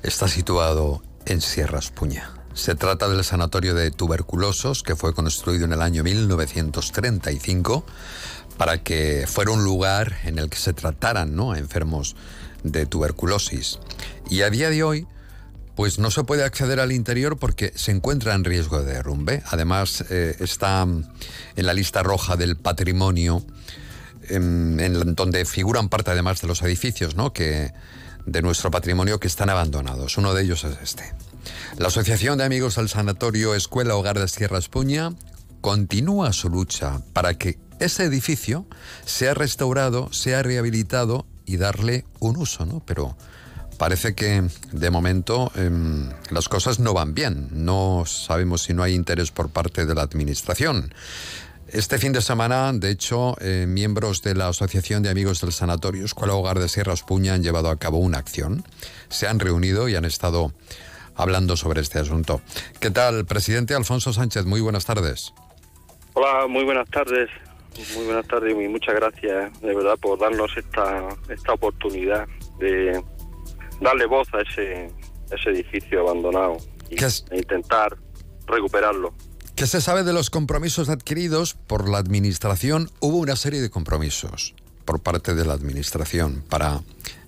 está situado en Sierra Espuña. Se trata del Sanatorio de Tuberculosos, que fue construido en el año 1935 para que fuera un lugar en el que se trataran ¿no? enfermos de tuberculosis. Y a día de hoy, pues no se puede acceder al interior porque se encuentra en riesgo de derrumbe. Además, eh, está en la lista roja del patrimonio, en donde figuran parte además de los edificios ¿no? que, de nuestro patrimonio que están abandonados. Uno de ellos es este. La Asociación de Amigos del Sanatorio Escuela Hogar de Sierra Espuña continúa su lucha para que ese edificio sea restaurado, sea rehabilitado y darle un uso. Pero parece que de momento em, las cosas no van bien. No sabemos si no hay interés por parte de la administración. Este fin de semana, de hecho, eh, miembros de la Asociación de Amigos del Sanatorio Escuela Hogar de Sierra Espuña han llevado a cabo una acción. Se han reunido y han estado hablando sobre este asunto. ¿Qué tal, presidente Alfonso Sánchez? Muy buenas tardes. Hola, muy buenas tardes. Muy buenas tardes y muchas gracias de verdad por darnos esta, esta oportunidad de darle voz a ese, ese edificio abandonado y, e intentar recuperarlo. ¿Qué se sabe de los compromisos adquiridos por la Administración? Hubo una serie de compromisos por parte de la Administración para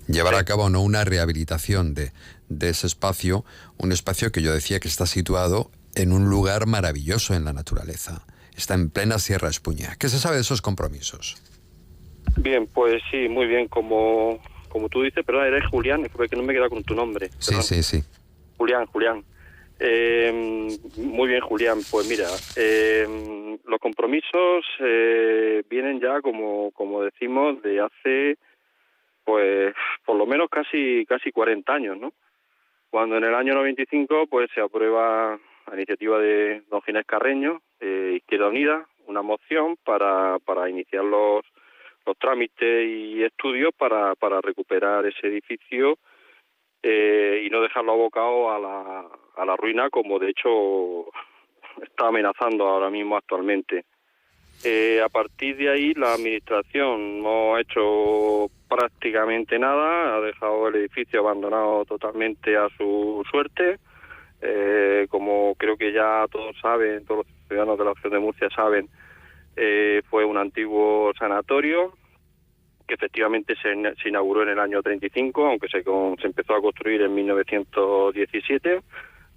llevar a cabo no una rehabilitación de, de ese espacio, un espacio que yo decía que está situado en un lugar maravilloso en la naturaleza. Está en plena Sierra Espuña. ¿Qué se sabe de esos compromisos? Bien, pues sí, muy bien. Como, como tú dices, perdón, eres Julián, porque no me queda con tu nombre. Sí, sí, sí. Julián, Julián. Eh, muy bien, Julián. Pues mira, eh, los compromisos eh, vienen ya, como, como decimos, de hace, pues, por lo menos casi casi 40 años, ¿no? Cuando en el año 95, pues, se aprueba a iniciativa de don Ginés Carreño, Izquierda Unida, una moción para, para iniciar los, los trámites y estudios para, para recuperar ese edificio eh, y no dejarlo abocado a la, a la ruina como de hecho está amenazando ahora mismo actualmente. Eh, a partir de ahí la administración no ha hecho prácticamente nada, ha dejado el edificio abandonado totalmente a su suerte. Eh, como creo que ya todos saben, todos los ciudadanos de la región de Murcia saben, eh, fue un antiguo sanatorio que efectivamente se, se inauguró en el año 35, aunque se, con- se empezó a construir en 1917,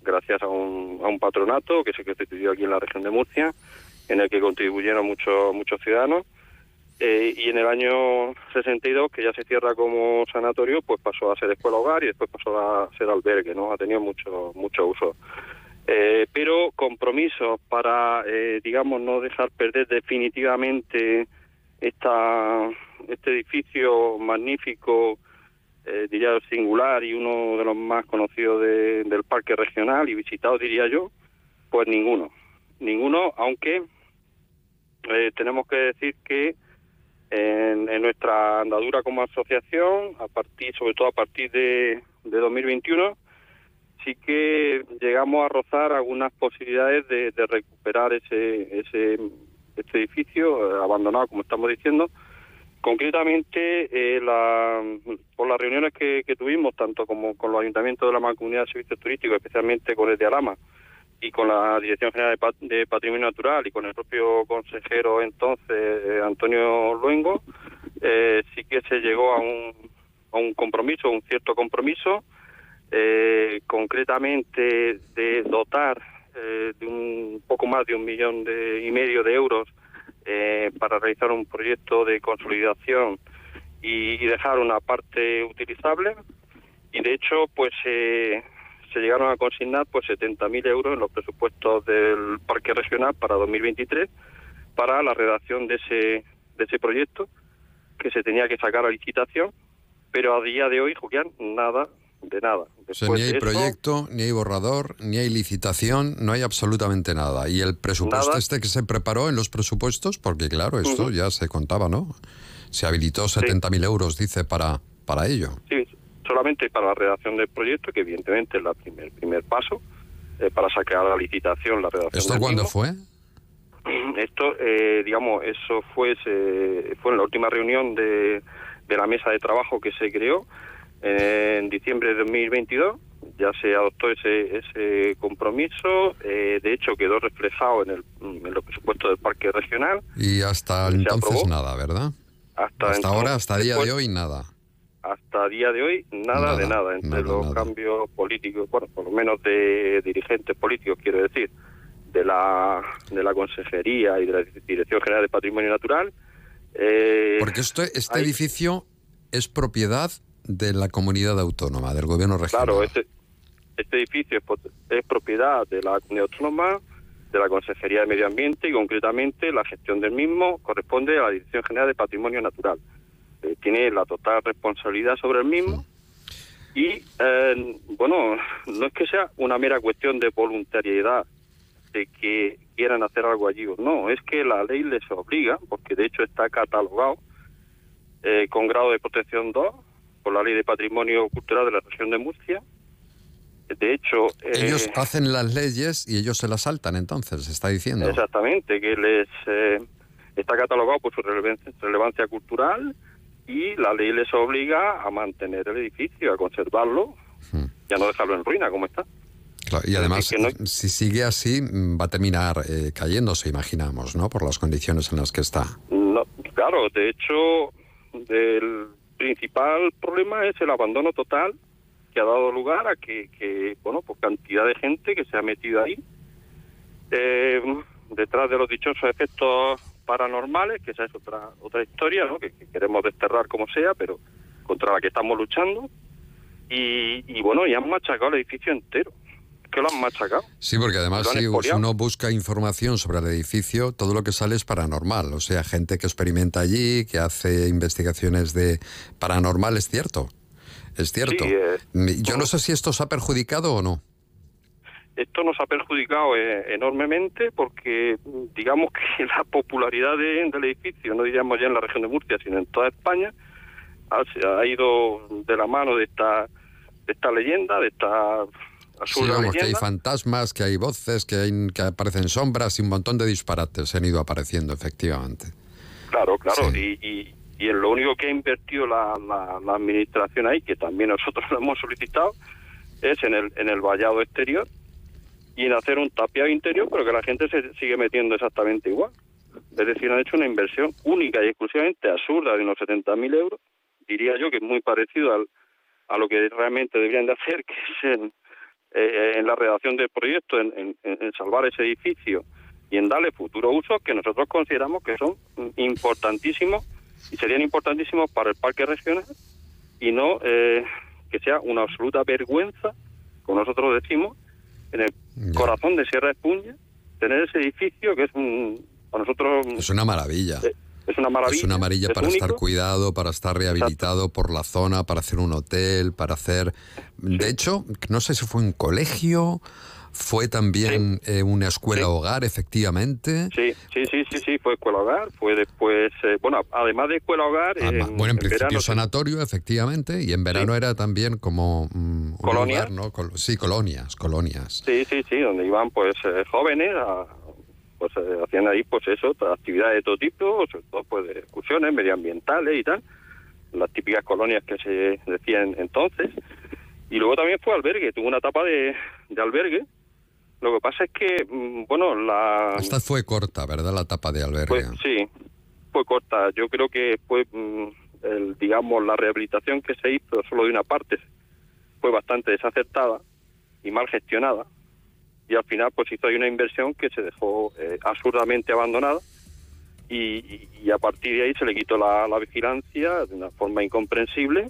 gracias a un, a un patronato que se constituyó aquí en la región de Murcia, en el que contribuyeron muchos muchos ciudadanos. Eh, y en el año 62, que ya se cierra como sanatorio, pues pasó a ser escuela hogar y después pasó a ser albergue, ¿no? Ha tenido mucho mucho uso. Eh, pero compromisos para, eh, digamos, no dejar perder definitivamente esta, este edificio magnífico, eh, diría singular y uno de los más conocidos de- del parque regional y visitado, diría yo, pues ninguno. Ninguno, aunque eh, tenemos que decir que en, en nuestra andadura como asociación, a partir, sobre todo a partir de, de 2021, sí que llegamos a rozar algunas posibilidades de, de recuperar ese, ese este edificio eh, abandonado, como estamos diciendo. Concretamente, eh, la- por las reuniones que, tuvimos, tanto como con los ayuntamientos de la Mancomunidad de Servicios Turísticos, especialmente con el de Alama, y con la Dirección General de, Pat- de Patrimonio Natural y con el propio consejero entonces, eh, Antonio Luengo, eh, sí que se llegó a un, a un compromiso, un cierto compromiso, eh, concretamente de dotar eh, de un poco más de un millón de, y medio de euros eh, para realizar un proyecto de consolidación y, y dejar una parte utilizable. Y de hecho pues eh, se llegaron a consignar pues 70.000 euros en los presupuestos del parque regional para 2023 para la redacción de ese de ese proyecto que se tenía que sacar a licitación. Pero a día de hoy Julián nada de nada O sea, ni hay de proyecto, ni hay borrador, ni hay licitación, no hay absolutamente nada. Y el presupuesto Nada. este que se preparó en los presupuestos, porque claro, esto ya se contaba, ¿no? Se habilitó 70.000 euros, dice, para, para ello. Sí, solamente para la redacción del proyecto, que evidentemente es la primer, primer paso, eh, para sacar la licitación la redacción ¿Esto del cuándo mismo. fue? Esto, eh, digamos, eso fue, se- fue en la última reunión de, de la mesa de trabajo que se creó en diciembre de 2022. Ya se adoptó ese, ese compromiso, eh, de hecho quedó reflejado en, el, en los presupuestos del parque regional. Y hasta Se entonces aprobó. nada, ¿verdad? Hasta, Hasta ahora, hasta día de después- hoy, nada. hasta día de hoy nada, Nada, de nada entre nada, los nada. cambios políticos bueno por lo menos de dirigentes políticos quiero decir de la de la consejería y de la dirección general de patrimonio natural eh, Porque esto, este hay- edificio es propiedad de la comunidad autónoma, del gobierno regional. claro este este edificio es, es propiedad de la comunidad autónoma de la consejería de medio ambiente y concretamente la gestión del mismo corresponde a la dirección general de patrimonio natural Eh, tiene la total responsabilidad sobre el mismo Y, eh, bueno, no es que sea una mera cuestión de voluntariedad, de que quieran hacer algo allí o no, es que la ley les obliga, porque de hecho está catalogado eh, con grado de protección 2 por la Ley de Patrimonio Cultural de la región de Murcia. De hecho, eh, Ellos hacen las leyes y ellos se las saltan, entonces, se está diciendo. Exactamente, que les eh, está catalogado por su relevancia, relevancia cultural y la ley les obliga a mantener el edificio, a conservarlo, y a no dejarlo en ruina como está. Claro, y además, si sigue así, mm, va a terminar eh, cayéndose, imaginamos, ¿no? Por las condiciones en las que está. No, claro, de hecho, el principal problema es el abandono total que ha dado lugar a que, que bueno, pues cantidad de gente que se ha metido ahí eh, detrás de los dichosos efectos paranormales, que esa es otra otra historia, ¿no? Que, que queremos desterrar como sea, pero contra la que estamos luchando. Y, y bueno, y han machacado el edificio entero. Que lo han machacado. Sí, porque además si expoliado. uno busca información sobre el edificio, todo lo que sale es paranormal. O sea, gente que experimenta allí, que hace investigaciones de paranormal, es cierto. Es cierto. Sí, eh, Yo no sé si esto se ha perjudicado o no. Esto nos ha perjudicado eh, enormemente porque digamos que la popularidad de- del edificio, no diríamos ya en la región de Murcia, sino en toda España, ha, ha ido de la mano de esta, de esta leyenda, de esta Sí, vamos, que hay fantasmas, que hay voces, que, hay, que aparecen sombras y un montón de disparates han ido apareciendo, efectivamente. Claro, claro. Y, y- y en lo único que ha invertido la, la, la administración ahí, que también nosotros lo hemos solicitado, es en el, en el vallado exterior y en hacer un tapiado interior, pero que la gente se sigue metiendo exactamente igual. Es decir, han hecho una inversión única y exclusivamente absurda de unos 70.000 euros. Diría yo que es muy parecido al, a lo que realmente deberían de hacer, que es en, eh, en la redacción del proyecto, en, en- en salvar ese edificio y en darle futuro uso que nosotros consideramos que son importantísimos y serían importantísimos para el parque regional y no eh, que sea una absoluta vergüenza, como nosotros decimos, en el corazón de Sierra Espuña, tener ese edificio que es un, para nosotros Es una maravilla. Es una maravilla. Es una amarilla es para único. estar cuidado, para estar rehabilitado por la zona, para hacer un hotel, para hacer... De hecho, no sé si fue un colegio, fue también eh, una escuela hogar, efectivamente. Sí, sí, sí, sí, sí, fue escuela hogar, fue después, eh, bueno, además de escuela hogar, Ah, en, bueno, en principio verano, sanatorio, efectivamente, y en verano era también como mm, un ¿Colonia? lugar, ¿no? Col- sí, colonias, colonias. sí, sí, sí, donde iban pues eh, jóvenes, a- pues eh, hacían ahí pues eso, actividades de todo tipo, sobre todo pues de excursiones medioambientales y tal, las típicas colonias que se decían entonces, y luego también fue albergue, tuvo una etapa de, de albergue, lo que pasa es que, mm, bueno, la... Esta fue corta, ¿verdad? La etapa de albergue. Pues sí, fue corta. Yo creo que fue, mm, el, digamos, la rehabilitación que se hizo solo de una parte fue bastante desacertada y mal gestionada. Y al final, pues hizo ahí una inversión que se dejó eh, absurdamente abandonada. Y, a partir de ahí se le quitó la, la vigilancia de una forma incomprensible.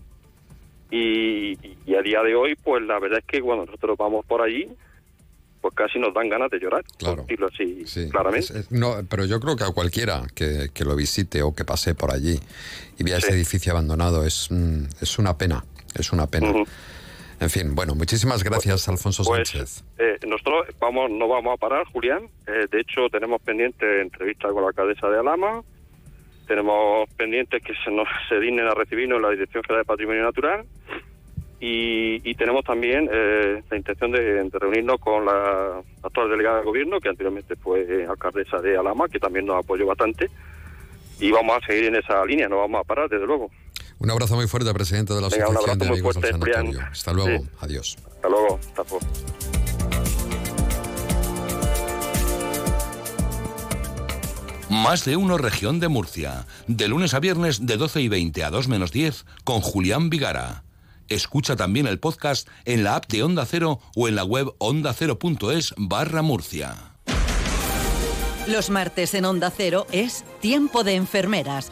Y, y a día de hoy, pues la verdad es que cuando nosotros vamos por allí, pues casi nos dan ganas de llorar, por decirlo así claramente. Es- es- no, pero yo creo que a cualquiera que, que lo visite o que pase por allí y vea ese edificio abandonado es, mm, es una pena, es una pena. En fin, bueno, muchísimas gracias, Alfonso Pues Sánchez. eh, nosotros vamos, no vamos a parar, Julián. Eh, de hecho, tenemos pendiente entrevista con la alcaldesa de Alama. Tenemos pendientes que se nos se dignen a recibirnos en la Dirección General de Patrimonio Natural. Y, y tenemos también eh, la intención de, de reunirnos con la actual delegada de gobierno, que anteriormente fue alcaldesa de Alama, que también nos apoyó bastante. Y vamos a seguir en esa línea, no vamos a parar, desde luego. Un abrazo muy fuerte, presidente de la Venga, un Asociación de Amigos del fuerte, Julián. Sanatorio. Hasta luego, Sí. adiós. Hasta luego. Hasta luego. Más de uno región de Murcia. De lunes a viernes de 12 y 20 a 2 menos 10 con Julián Vigara. Escucha también el podcast en la app de Onda Cero o en la web ondacero.es barra Murcia. Los martes en Onda Cero es Tiempo de Enfermeras,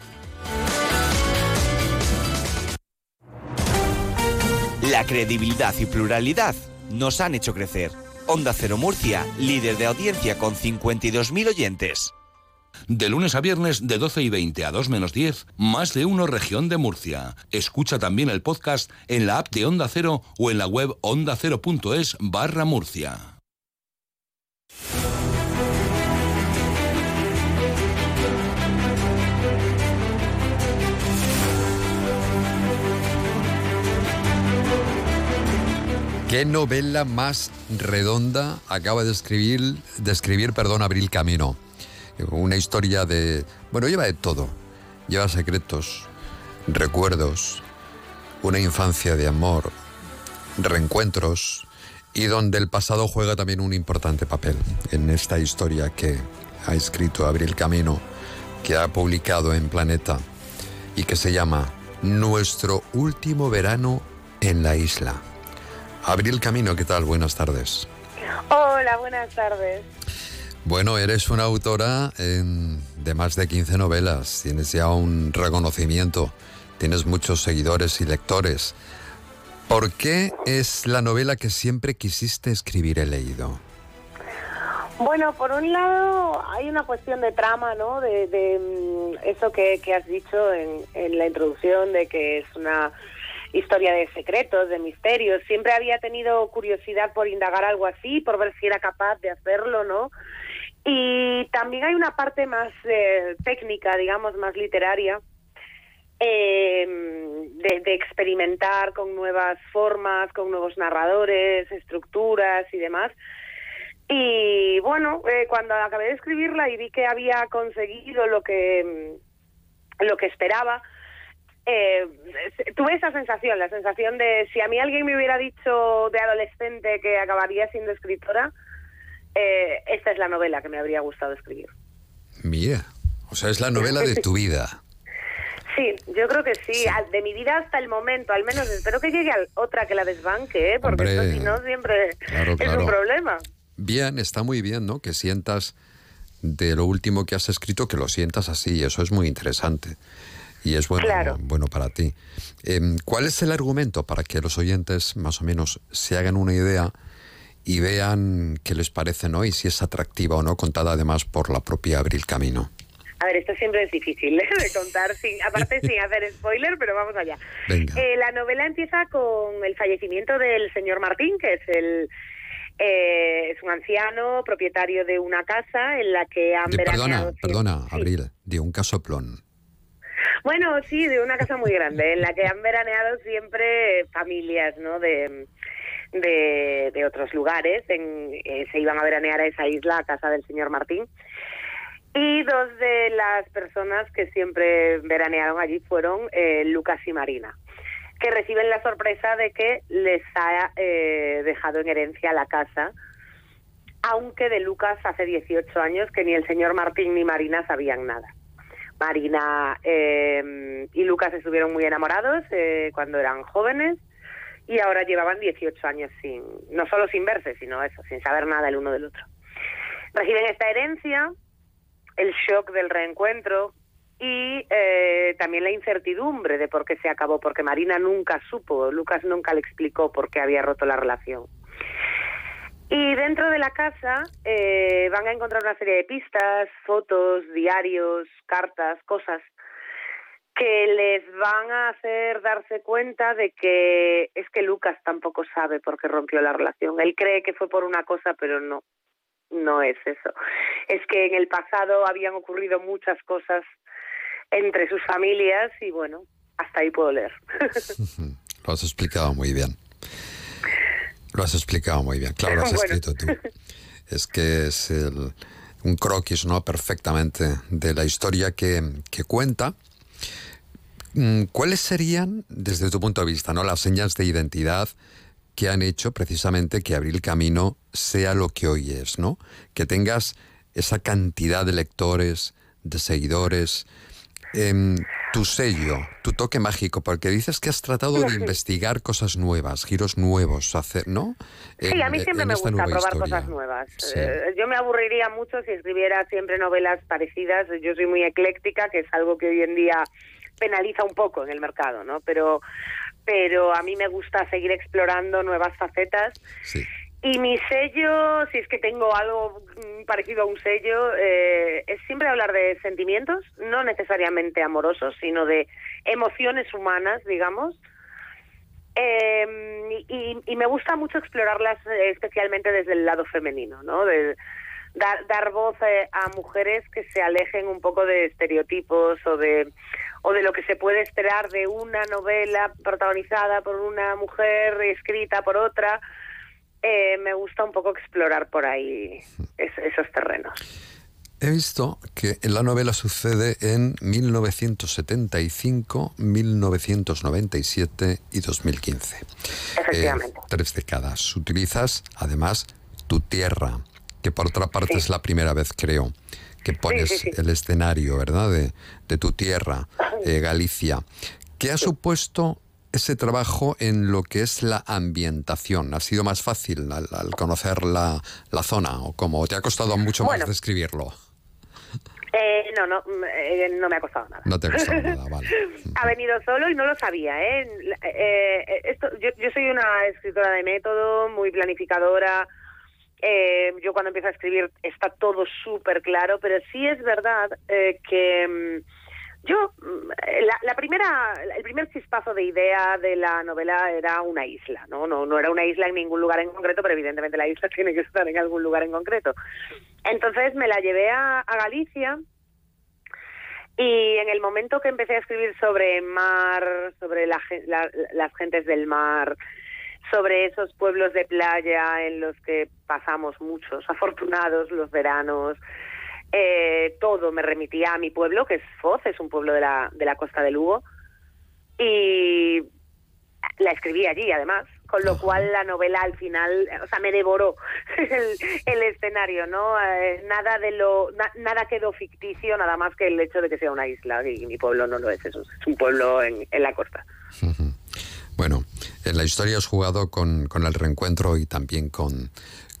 La credibilidad y pluralidad nos han hecho crecer. Onda Cero Murcia, líder de audiencia con 52.000 oyentes. De lunes a viernes de 12 y 20 a 2 menos 10, más de uno región de Murcia. Escucha también el podcast en la app de Onda Cero o en la web ondacero.es barra Murcia. ¿Qué novela más redonda acaba de escribir, de escribir perdón, Abril Camino? Una historia de... Bueno, lleva de todo. Lleva secretos, recuerdos, una infancia de amor, reencuentros y donde el pasado juega también un importante papel en esta historia que ha escrito Abril Camino, que ha publicado en Planeta y que se llama Nuestro último verano en la isla. Abril Camino, ¿qué tal? Buenas tardes. Hola, buenas tardes. Bueno, eres una autora en- de más de 15 novelas, tienes ya un reconocimiento, tienes muchos seguidores y lectores. ¿Por qué es la novela que siempre quisiste escribir He leído? Bueno, por un lado hay una cuestión de trama, ¿no? De, de, mm, eso que, que has dicho en, en la introducción, de que es una historia de secretos, de misterios. Siempre había tenido curiosidad por indagar algo así, por ver si era capaz de hacerlo, ¿no? Y también hay una parte más eh, técnica, digamos, más literaria, eh, de, experimentar con nuevas formas, con nuevos narradores, estructuras y demás. Y bueno, eh, cuando acabé de escribirla y vi que había conseguido lo que lo que esperaba, eh, tuve esa sensación, la sensación de si a mí alguien me hubiera dicho de adolescente que acabaría siendo escritora, eh, esta es la novela que me habría gustado escribir. Mira, o sea, es la novela de tu vida. Sí, yo creo que sí, de mi vida hasta el momento, al menos espero que llegue a otra que la desbanque, ¿eh? porque Hombre, esto si no siempre claro, es claro. un problema. Bien, está muy bien, ¿no? Que sientas de lo último que has escrito, que lo sientas así, eso es muy interesante. Y es bueno, Claro. bueno para ti. Em, ¿Cuál es el argumento para que los oyentes más o menos se hagan una idea y vean qué les parece, ¿no? Y si es atractiva o no, contada además por la propia Abril Camino. A ver, esto siempre es difícil ¿eh? de contar, sin, aparte sin hacer spoiler, pero vamos allá. Venga. Eh, la novela empieza con el fallecimiento del señor Martín, que es el eh, es un anciano propietario de una casa en la que han De- veraneado perdona, perdona, Abril, de un casoplón. Bueno, sí, de una casa muy grande, en la que han veraneado siempre familias, ¿no? De, de, de otros lugares. En- eh, se iban a veranear a esa isla, a casa del señor Martín. Y dos de las personas que siempre veranearon allí fueron eh, Lucas y Marina, que reciben la sorpresa de que les ha eh, dejado en herencia la casa, aunque de Lucas hace 18 años que ni el señor Martín ni Marina sabían nada. Marina eh, y Lucas estuvieron muy enamorados eh, cuando eran jóvenes y ahora llevaban 18 años sin, no solo sin verse, sino eso, sin saber nada el uno del otro. Reciben esta herencia, el shock del reencuentro y eh, también la incertidumbre de por qué se acabó, porque Marina nunca supo, Lucas nunca le explicó por qué había roto la relación. Y dentro de la casa eh, van a encontrar una serie de pistas, fotos, diarios, cartas, cosas que les van a hacer darse cuenta de que es que Lucas tampoco sabe por qué rompió la relación. Él cree que fue por una cosa, pero no, no es eso. Es que en el pasado habían ocurrido muchas cosas entre sus familias y bueno, hasta ahí puedo leer. Lo has explicado muy bien. Lo has explicado muy bien. Claro, lo has Bueno. escrito tú. Es que es el- un croquis, ¿no? Perfectamente de la historia que, que cuenta. Mm, ¿Cuáles serían, desde tu punto de vista, ¿no? las señas de identidad que han hecho precisamente que Abril Camino sea lo que hoy es, ¿no? Que tengas esa cantidad de lectores, de seguidores, em, tu sello, tu toque mágico, porque dices que has tratado de investigar cosas nuevas, giros nuevos, hacer, ¿no? Sí, a mí siempre me gusta probar historia. cosas nuevas. Sí. Eh, yo me aburriría mucho si escribiera siempre novelas parecidas. Yo soy muy ecléctica, que es algo que hoy en día penaliza un poco en el mercado, ¿no? Pero, pero a mí me gusta seguir explorando nuevas facetas. Y mi sello, si es que tengo algo mm, parecido a un sello, eh, es siempre hablar de sentimientos, no necesariamente amorosos, sino de emociones humanas, digamos. Eh, y, y me gusta mucho explorarlas eh, especialmente desde el lado femenino, ¿no? De dar, dar voz eh, a mujeres que se alejen un poco de estereotipos o de o de lo que se puede esperar de una novela protagonizada por una mujer escrita por otra. Eh, me gusta un poco explorar por ahí es- esos terrenos. He visto que la novela sucede en 1975, 1997 y 2015. Efectivamente. Eh, tres décadas. Utilizas, además, tu tierra, que por otra parte es la primera vez, creo, que pones sí, sí. el escenario, ¿verdad?, de, de tu tierra, eh, Galicia. ¿Qué ha supuesto ese trabajo en lo que es la ambientación? ¿Ha sido más fácil al, al conocer la, la zona o como te ha costado mucho Bueno. más describirlo? Eh, no, no, eh, no me ha costado nada. No te ha costado nada, vale. ha venido solo y no lo sabía, ¿eh? Eh, eh, esto, yo, yo soy una escritora de método, muy planificadora. Eh, yo cuando empiezo a escribir está todo súper claro, pero sí es verdad eh, que mm, yo, mm, la, la primera, el primer chispazo de idea de la novela era una isla, ¿no? No, no era una isla en ningún lugar en concreto, pero evidentemente la isla tiene que estar en algún lugar en concreto. Entonces me la llevé a, Galicia y en el momento que empecé a escribir sobre mar, sobre la la- las gentes del mar, sobre esos pueblos de playa en los que pasamos muchos, afortunados los veranos, eh, todo me remitía a mi pueblo, que es Foz, es un pueblo de la, de la costa de Lugo, y la escribí allí además, con lo cual la novela al final, o sea, me devoró el, el escenario, ¿no? Eh, nada de lo, na- nada quedó ficticio, nada más que el hecho de que sea una isla y mi pueblo no lo es, es un, es un pueblo en, en la costa. Bueno, en la historia has jugado con, con el reencuentro y también con,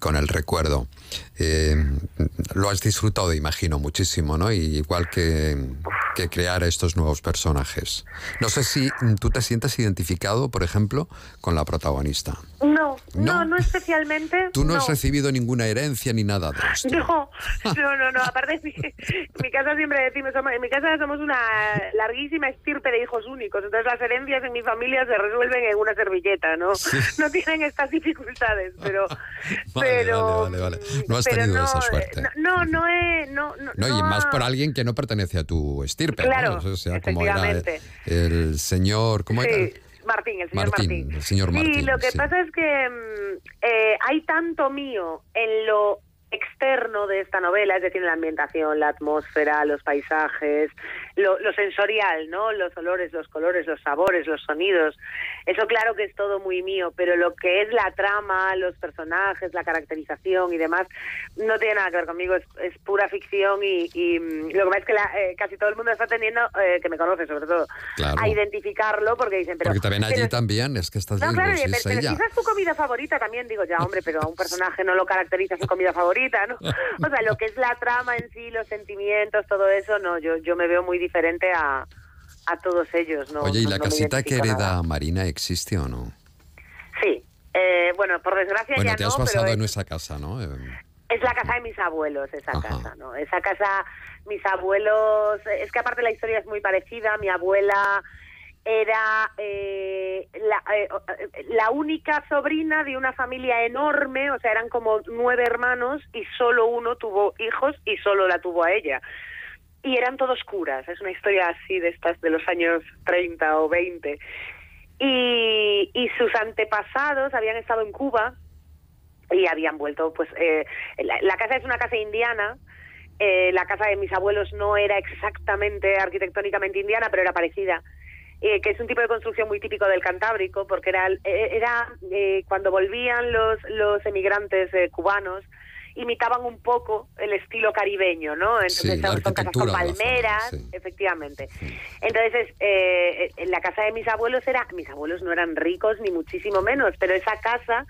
con el recuerdo. Eh, lo has disfrutado, imagino, muchísimo, ¿no? Y igual que, que crear estos nuevos personajes. No sé si tú te sientes identificado, por ejemplo, con la protagonista. No, no, ¿No? no, especialmente. Tú no, has recibido ninguna herencia ni nada de esto. No, no, no, no. Aparte, en mi, mi casa siempre decimos, en mi casa somos una larguísima estirpe de hijos únicos. Entonces las herencias en mi familia se resuelven en una servilleta, ¿no? No tienen estas dificultades, pero... Vale, pero, vale, vale, vale. No has tenido no, esa suerte. No, no he... No, no, No, y más por alguien que no pertenece a tu estirpe. Claro, ¿no? O sea, como era el, el señor. ¿Cómo era? Sí, Martín, el señor Martín, Martín. el señor Sí, Martín, lo que sí. pasa es que mm, eh, hay tanto mío en lo externo de esta novela, es decir, en la ambientación, la atmósfera, los paisajes, lo, lo sensorial, ¿no? Los olores, los colores, los sabores, los sonidos. Eso claro que es todo muy mío, pero lo que es la trama, los personajes, la caracterización y demás, no tiene nada que ver conmigo, es, es pura ficción y, y, mm, lo que pasa es que la- eh, casi todo el mundo está tendiendo, eh, que me conoce sobre todo, Claro. a identificarlo porque dicen, pero... Porque también allí pero- también es que estás no, viendo claro, si pero, es pero ella. quizás tu comida favorita también, digo, ya, hombre, pero a un personaje no lo caracteriza su comida favorita, ¿no? O sea, lo que es la trama en sí, los sentimientos, todo eso, no, yo, yo me veo muy diferente a, a todos ellos, ¿no? Oye, ¿y no- la no casita que hereda nada. Marina existe o no? Sí, eh, bueno, por desgracia Bueno, ya te no, has basado es, en esa casa, ¿no? Eh, es la casa de mis abuelos, esa casa, ¿no? Esa casa, mis abuelos, es que aparte la historia es muy parecida, mi abuela era eh, la, eh, la única sobrina de una familia enorme, o sea, eran como nueve hermanos y solo uno tuvo hijos y solo la tuvo a ella. Y eran todos curas, es una historia así de estas de los años 30 o 20. Y, y sus antepasados habían estado en Cuba y habían vuelto, pues, eh, la, casa es una casa indiana, eh, la casa de mis abuelos no era exactamente arquitectónicamente indiana, pero era parecida. eh, que es un tipo de construcción muy típico del Cantábrico, porque era, eh, era eh, cuando volvían los, los emigrantes eh, cubanos, imitaban un poco el estilo caribeño, ¿no? Entonces Sí, son, casas con zona, palmeras, sí. efectivamente. Entonces, eh, en la casa de mis abuelos era, mis abuelos no eran ricos ni muchísimo menos, pero esa casa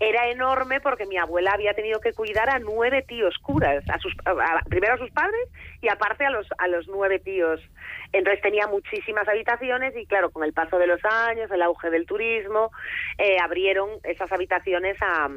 era enorme porque mi abuela había tenido que cuidar a nueve tíos curas, a sus, a- a- primero a sus padres y aparte a los, a los nueve tíos. Entonces tenía muchísimas habitaciones y claro, con el paso de los años, el auge del turismo, eh, abrieron esas habitaciones a,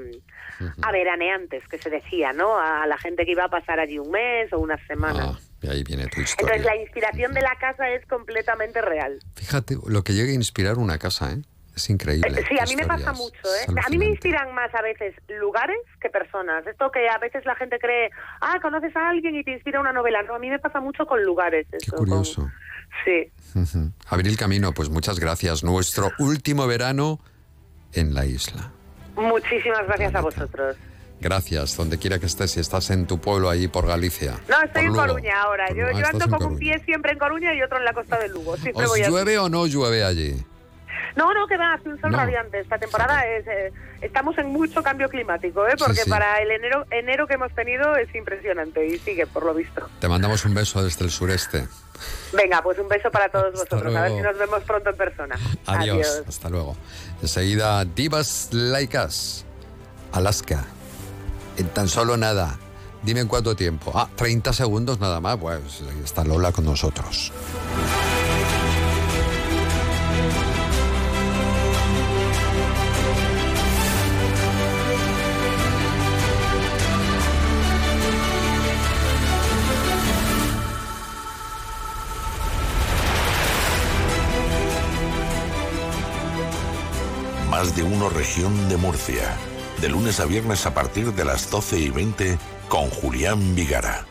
a veraneantes, que se decía, ¿no? A la gente que iba a pasar allí un mes o unas semanas. Y ahí viene tu historia. Entonces la inspiración de la casa es completamente real. Fíjate lo que llega a inspirar una casa, ¿eh? Es increíble. Sí, a mí me pasa mucho, ¿eh? A mí me inspiran más a veces lugares que personas. Esto que a veces la gente cree, ah, conoces a alguien y te inspira una novela. No, a mí me pasa mucho con lugares. Eso, Curioso. Sí. Ujú. Abril Camino, pues muchas gracias. Nuestro último verano en la isla. Muchísimas gracias a vosotros. Gracias, donde quiera que estés, si estás en tu pueblo ahí por Galicia. No, estoy Por en Lugo. Coruña ahora. Yo, Lugo, yo estás ando con un pie siempre en Coruña y otro en la costa de Lugo. Siempre ¿Os voy así. llueve o no llueve allí? No, no, que va, un sol No. radiante. Esta temporada es, eh, estamos en mucho cambio climático, ¿eh? porque Sí, sí. para el enero, enero que hemos tenido es impresionante y sigue, por lo visto. Te mandamos un beso desde el sureste. Venga, pues un beso para todos vosotros. A ver luego. si nos vemos pronto en persona. Adiós. Hasta luego. Enseguida, Divas Laicas, Alaska. En tan solo nada. Dime en cuánto tiempo. Ah, 30 segundos nada más. Pues ahí está Lola con nosotros. Más de uno región de Murcia. De lunes a viernes a partir de las 12 y 20 con Julián Vigara.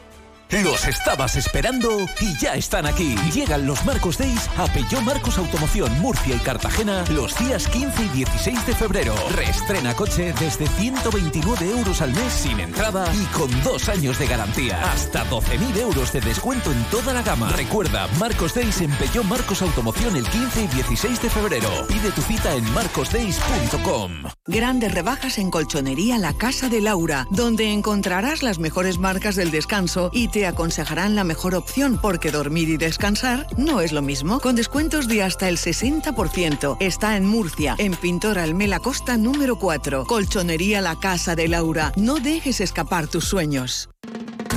Los estabas esperando y ya están aquí. Llegan los Marcos Days a Peugeot Marcos Automoción Murcia y Cartagena los días 15 y 16 de febrero. Reestrena coche desde 129 euros al mes sin entrada y con dos años de garantía. Hasta 12.000 euros de descuento en toda la gama. Recuerda, Marcos Days en Peugeot Marcos Automoción el 15 y 16 de febrero. Pide tu cita en marcosdays.com. Grandes rebajas en Colchonería La Casa de Laura, donde encontrarás las mejores marcas del descanso y te aconsejarán la mejor opción porque dormir y descansar no es lo mismo. Con descuentos de hasta el 60%. Está en Murcia, en Pintor Almela Costa número 4. Colchonería La Casa de Laura. No dejes escapar tus sueños.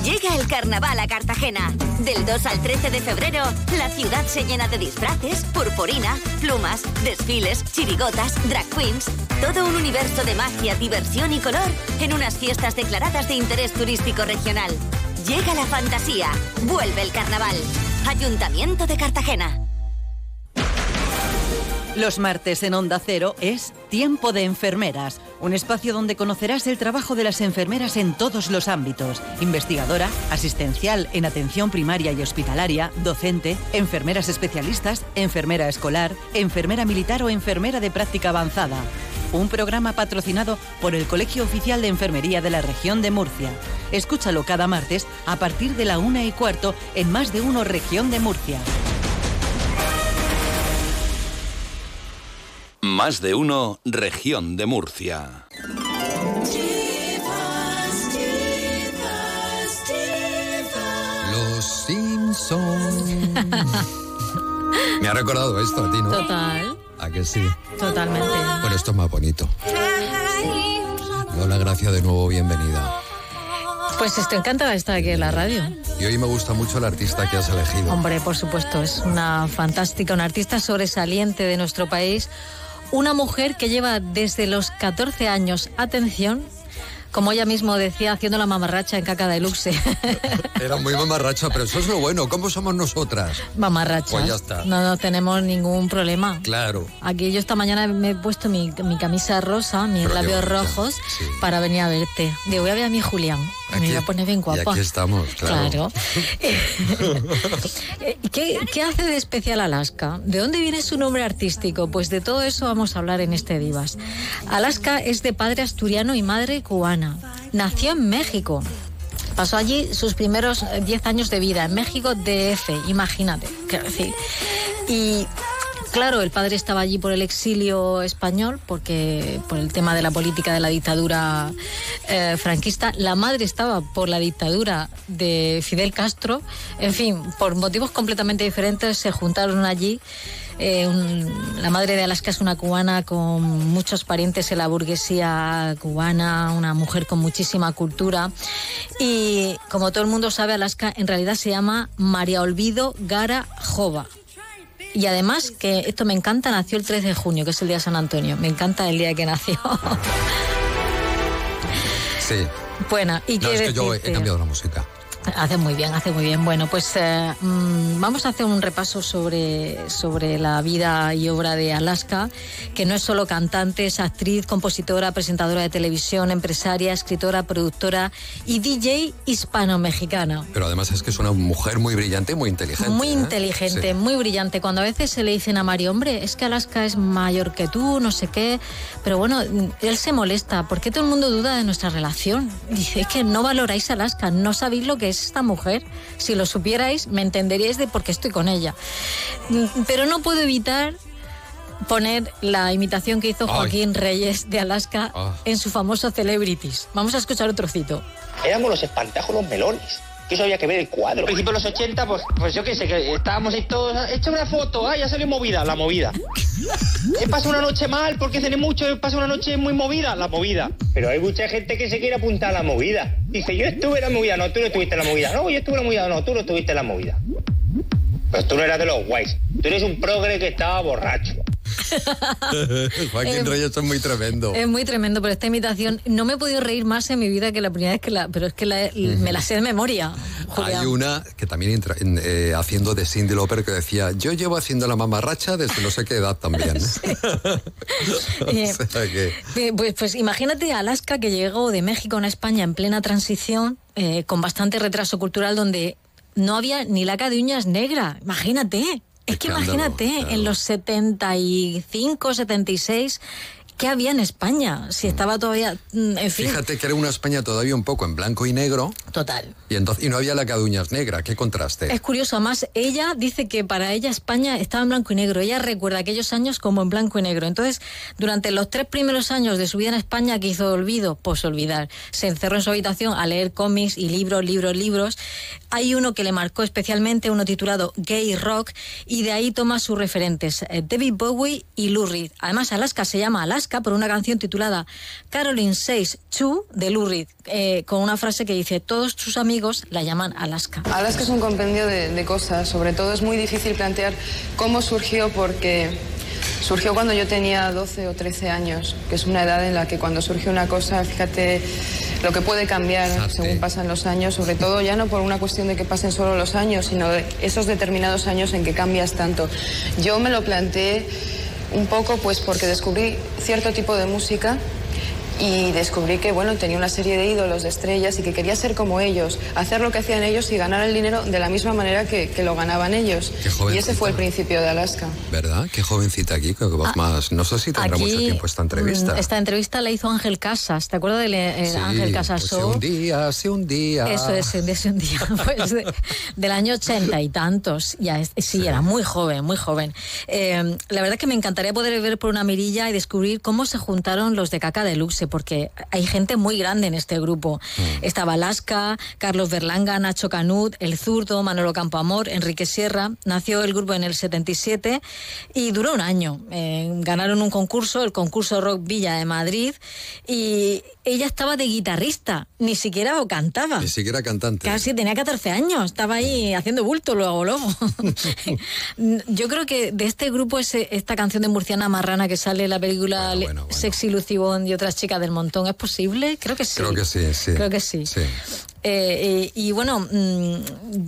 Llega el carnaval a Cartagena. Del 2 al 13 de febrero, la ciudad se llena de disfraces, purpurina, plumas, desfiles, chirigotas, drag queens. Todo un universo de magia, diversión y color en unas fiestas declaradas de interés turístico regional. Llega la fantasía. Vuelve el carnaval. Ayuntamiento de Cartagena. Los martes en Onda Cero es Tiempo de Enfermeras, un espacio donde conocerás el trabajo de las enfermeras en todos los ámbitos. Investigadora, asistencial en atención primaria y hospitalaria, docente, enfermeras especialistas, enfermera escolar, enfermera militar o enfermera de práctica avanzada. Un programa patrocinado por el Colegio Oficial de Enfermería de la región de Murcia. Escúchalo cada martes a partir de la una y cuarto en Más de Uno Región de Murcia. Más de uno, región de Murcia. Los Simpsons. Me ha recordado esto a ti, ¿no? Total, ¿A que sí? totalmente. Bueno, esto es más bonito. Lola, Gracia, de nuevo, bienvenida. Pues estoy encantada de estar aquí en la radio. Y hoy me gusta mucho el artista que has elegido. Hombre, por supuesto, es una fantástica, una artista sobresaliente de nuestro país. Una mujer que lleva desde los 14 años, atención, como ella mismo decía, haciendo la mamarracha en caca de luxe. Era muy mamarracha, pero eso es lo bueno. ¿Cómo somos nosotras? Mamarrachas. Pues ya está. No, no tenemos ningún problema. Claro. Aquí yo esta mañana me he puesto mi, mi camisa rosa, mis Pero labios rojos, para venir a verte. Digo, voy a ver a mi Julián. me voy a poner bien Y guapa. aquí estamos, claro. Claro. Eh, ¿Qué, qué hace de especial Alaska? ¿De dónde viene su nombre artístico? Pues de todo eso vamos a hablar en este Divas. Alaska es de padre asturiano y madre cubana. Nació en México. Pasó allí sus primeros eh, 10 años de vida, en México DF, imagínate. Y Claro, el padre estaba allí por el exilio español, porque por el tema de la política de la dictadura eh, franquista. La madre estaba por la dictadura de Fidel Castro. En fin, por motivos completamente diferentes se juntaron allí. Eh, un- la madre de Alaska es una cubana con muchos parientes en la burguesía cubana, una mujer con muchísima cultura. Y como todo el mundo sabe, Alaska en realidad se llama María Olvido Gara Jova. Y además, que esto me encanta, nació el 3 de junio, que es el día de San Antonio. Me encanta el día que nació. Sí. bueno, y No, qué es que yo he cambiado la música. Hace muy bien, hace muy bien. Bueno, pues eh, mm, vamos a hacer un repaso sobre, sobre la vida y obra de Alaska, que no es solo cantante, es actriz, compositora, presentadora de televisión, empresaria, escritora, productora y DJ hispano-mexicana. Pero además es que es una mujer muy brillante muy inteligente. Muy ¿eh? inteligente, Sí. muy brillante. Cuando a veces se le dicen a Mario, hombre, es que Alaska es mayor que tú, no sé qué. Pero bueno, él se molesta. ¿Por qué todo el mundo duda de nuestra relación? Dice, es que no valoráis Alaska, no sabéis lo que es esta mujer. Si lo supierais, me entenderíais de por qué estoy con ella. Pero no puedo evitar poner la imitación que hizo Ay. Joaquín Reyes de Alaska Ah. en su famoso Celebrities. Vamos a escuchar otro trocito. Éramos los espantajos, los melones. Que eso había que ver el cuadro. Al principio de los 80, pues, pues yo qué sé, que estábamos ahí todos. Echa una foto, ah, ya salió movida, la movida. He pasado una noche mal porque cené mucho, he pasado una noche muy movida, la movida. Pero hay mucha gente que se quiere apuntar a la movida. Dice, yo estuve en la movida, no, tú no estuviste en la movida. No, yo estuve en la movida, no, tú no estuviste en la movida. Pues tú no eras de los guays. Tú eres un progre que estaba borracho. Joaquín Eh, Reyes es muy tremendo. Es muy tremendo, pero esta imitación no me he podido reír más en mi vida que la primera vez que la. Pero es que la- me la sé de memoria. Hay una que también entra en, eh, haciendo de Cindy Lauper que decía, yo llevo haciendo la mamarracha desde no sé qué edad también. Eh, o sea que... Eh, Pues, pues imagínate Alaska que llegó de México a España en plena transición, con bastante retraso cultural, donde no había ni laca de uñas negra. Imagínate. Es que imagínate, en los 75, 76, ¿qué había en España? Si estaba todavía, mm, en fin. Fíjate que era una España todavía un poco en blanco y negro Total. Y, entonces, y no había la caduñas negra. ¿Qué contraste? Es curioso, además, ella dice que para ella España estaba en blanco y negro. Ella recuerda aquellos años como en blanco y negro. Entonces, durante los tres primeros años de su vida en España, ¿qué hizo olvido? Pues olvidar. Se encerró en su habitación a leer cómics y libros, libros, libros. Hay uno que le marcó especialmente, uno titulado Gay Rock, y de ahí toma sus referentes, eh, David Bowie y Lou Reed. Además, Alaska se llama Alaska por una canción titulada Caroline Says Chu de Lou Reed, eh, con una frase que dice, todos sus amigos la llaman Alaska. Alaska es un compendio de, de cosas, sobre todo es muy difícil plantear cómo surgió porque surgió cuando yo tenía 12 o 13 años, que es una edad en la que cuando surge una cosa, fíjate lo que puede cambiar según pasan los años, sobre todo ya no por una cuestión de que pasen solo los años, sino de esos determinados años en que cambias tanto. Yo me lo planteé un poco pues porque descubrí cierto tipo de música y descubrí que bueno tenía una serie de ídolos, de estrellas y que quería ser como ellos, hacer lo que hacían ellos y ganar el dinero de la misma manera que, que lo ganaban ellos. Y ese fue el principio de Alaska. ¿Verdad? Qué jovencita aquí, que vos más. No sé si tendrá Aquí, mucho tiempo esta entrevista. mm, Esta entrevista la hizo Ángel Casas. ¿Te acuerdas de eh, Sí, Ángel Casas pues Show? sí, un día, hace un día. Eso es, de ese un día, pues de- del año ochenta y tantos. Ya es- sí, era muy joven, muy joven. Eh, la verdad que me encantaría poder ver por una mirilla y descubrir cómo se juntaron los de Caca Deluxe, porque hay gente muy grande en este grupo. Estaba Alaska, Carlos Berlanga, Nacho Canut, El Zurdo, Manolo Campoamor, Enrique Sierra. Nació el grupo en el 77 y duró un año. Eh, ganaron un concurso, el concurso Rock Villa de Madrid, y ella estaba de guitarrista, ni siquiera cantaba. Ni siquiera cantante. Casi tenía 14 años, estaba ahí haciendo bulto luego, luego. Yo creo que de este grupo es esta canción de Murciana Marrana que sale en la película Sexy Lucy Bond y otras chicas del montón. ¿Es posible? Creo que sí. Creo que sí, sí. Creo que sí. Sí. Eh, eh, y bueno, mm,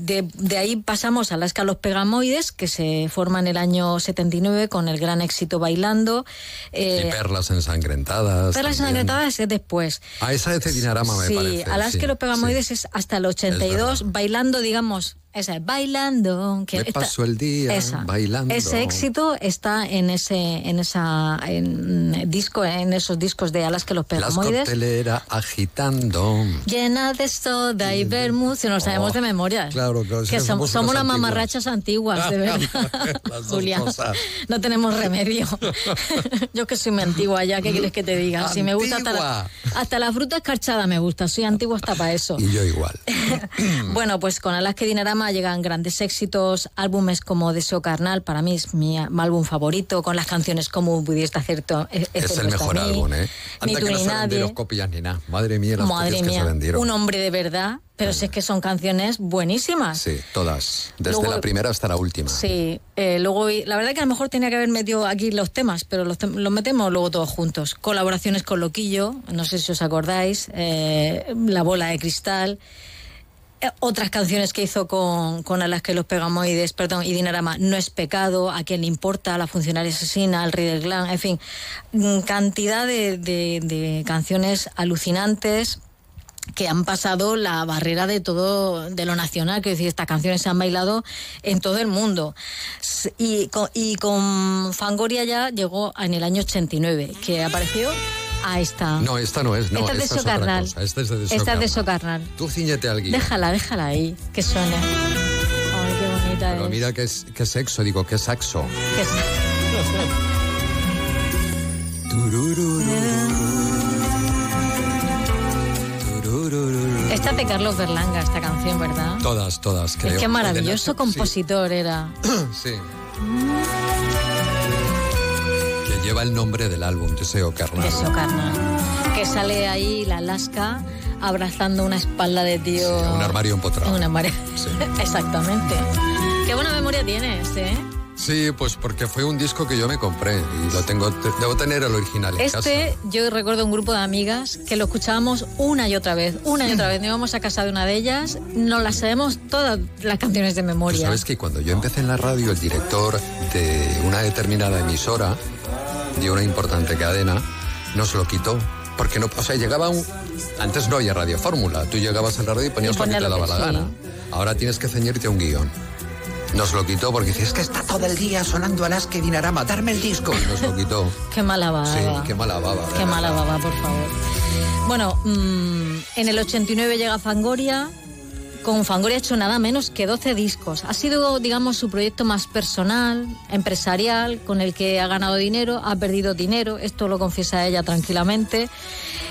de, de ahí pasamos a las Los Pegamoides, que se forma en el año 79 con el gran éxito Bailando. Eh, Y perlas ensangrentadas. Perlas también. ensangrentadas es después. Ah, esa de Dinarama me sí, parece. Alaska sí, y los Pegamoides es hasta el 82, bailando, digamos, esa es bailando. Que Me esta- paso el día esa. bailando. Ese éxito está en ese, en esa en, disco, en esos discos de Alaska y los Las Pegamoides. coctelera agitando. Llena de soda y vermouth, si nos sabemos Oh, de memoria. Claro, claro. Que que somos, somos unas mamarrachas antiguas, de verdad. Julián, no tenemos remedio. Yo que soy muy antigua ya, ¿qué quieres que te diga? Si me gusta hasta la, hasta la fruta escarchada me gusta, soy antigua hasta para eso. Y yo igual. Bueno, pues con Alaska y Dinarama llegan grandes éxitos, álbumes como Deseo Carnal, para mí es mi, mi álbum favorito, con las canciones como Pudiste hacer to- e- Es el mejor mí, álbum, ¿eh? Ni Anda tú que no ni nadie. copias ni nada. Madre mía, las Madre copias que se mía, vendieron. un hombre de verdad, pero si es que son canciones buenísimas. Sí, todas. Desde Luego- la primera hasta la última. Sí, eh, luego la verdad que a lo mejor tenía que haber metido aquí los temas, pero los, tem- los metemos luego todos juntos. Colaboraciones con Loquillo, no sé si os acordáis, eh, La bola de cristal. Eh, Otras canciones que hizo con, con Alaska y los Pegamoides, perdón, y Dinarama, No es pecado, A quien le importa, La funcionaria asesina, El rey del glam, en fin, mm, cantidad de, de- canciones alucinantes que han pasado la barrera de todo, de lo nacional, que decir, estas canciones se han bailado en todo el mundo. Y con, y con Fangoria ya llegó en el año 89, que apareció a esta. No, esta no es. No, esta es de es cosa. Esta es de Esta es de. Socarnal. Tú ciñete al guía. Déjala, déjala ahí, que suene. Ay, qué bonita Pero es. mira qué, es- qué sexo, digo, qué saxo. Que Esta de Carlos Berlanga, esta canción, ¿verdad? Todas, todas, creo. Es que maravilloso Sí. compositor era. Sí. Lleva el nombre del álbum, Deseo Carnal. Deseo carnal. Que sale ahí la Alaska abrazando una espalda de tío. Un armario empotrado. Una mare- Exactamente. Qué buena memoria tienes, ¿eh? Sí, pues porque fue un disco que yo me compré y lo tengo, te- debo tener el original en casa. Este, yo recuerdo un grupo de amigas que lo escuchábamos una y otra vez, una y otra vez. Nos íbamos a casa de una de ellas, nos las sabemos todas las canciones de memoria. sabes que cuando yo empecé en la radio, el director de una determinada emisora, de una importante cadena, nos lo quitó. Porque no, o sea, llegaba un. Antes no había radio fórmula. Tú llegabas a la radio y ponías Y lo que te daba la sí. gana. Ahora tienes que ceñirte a un guion. Nos lo quitó porque dice, es que está todo el día sonando Alaska y Dinarama, darme el disco. Y nos lo quitó. Qué mala baba. Sí, qué mala baba. Qué mala baba, por favor. Bueno, mm, en el 89 llega Fangoria. Con Fangoria ha hecho nada menos que 12 discos. Ha sido, digamos, su proyecto más personal, empresarial, con el que ha ganado dinero, ha perdido dinero. Esto lo confiesa ella tranquilamente.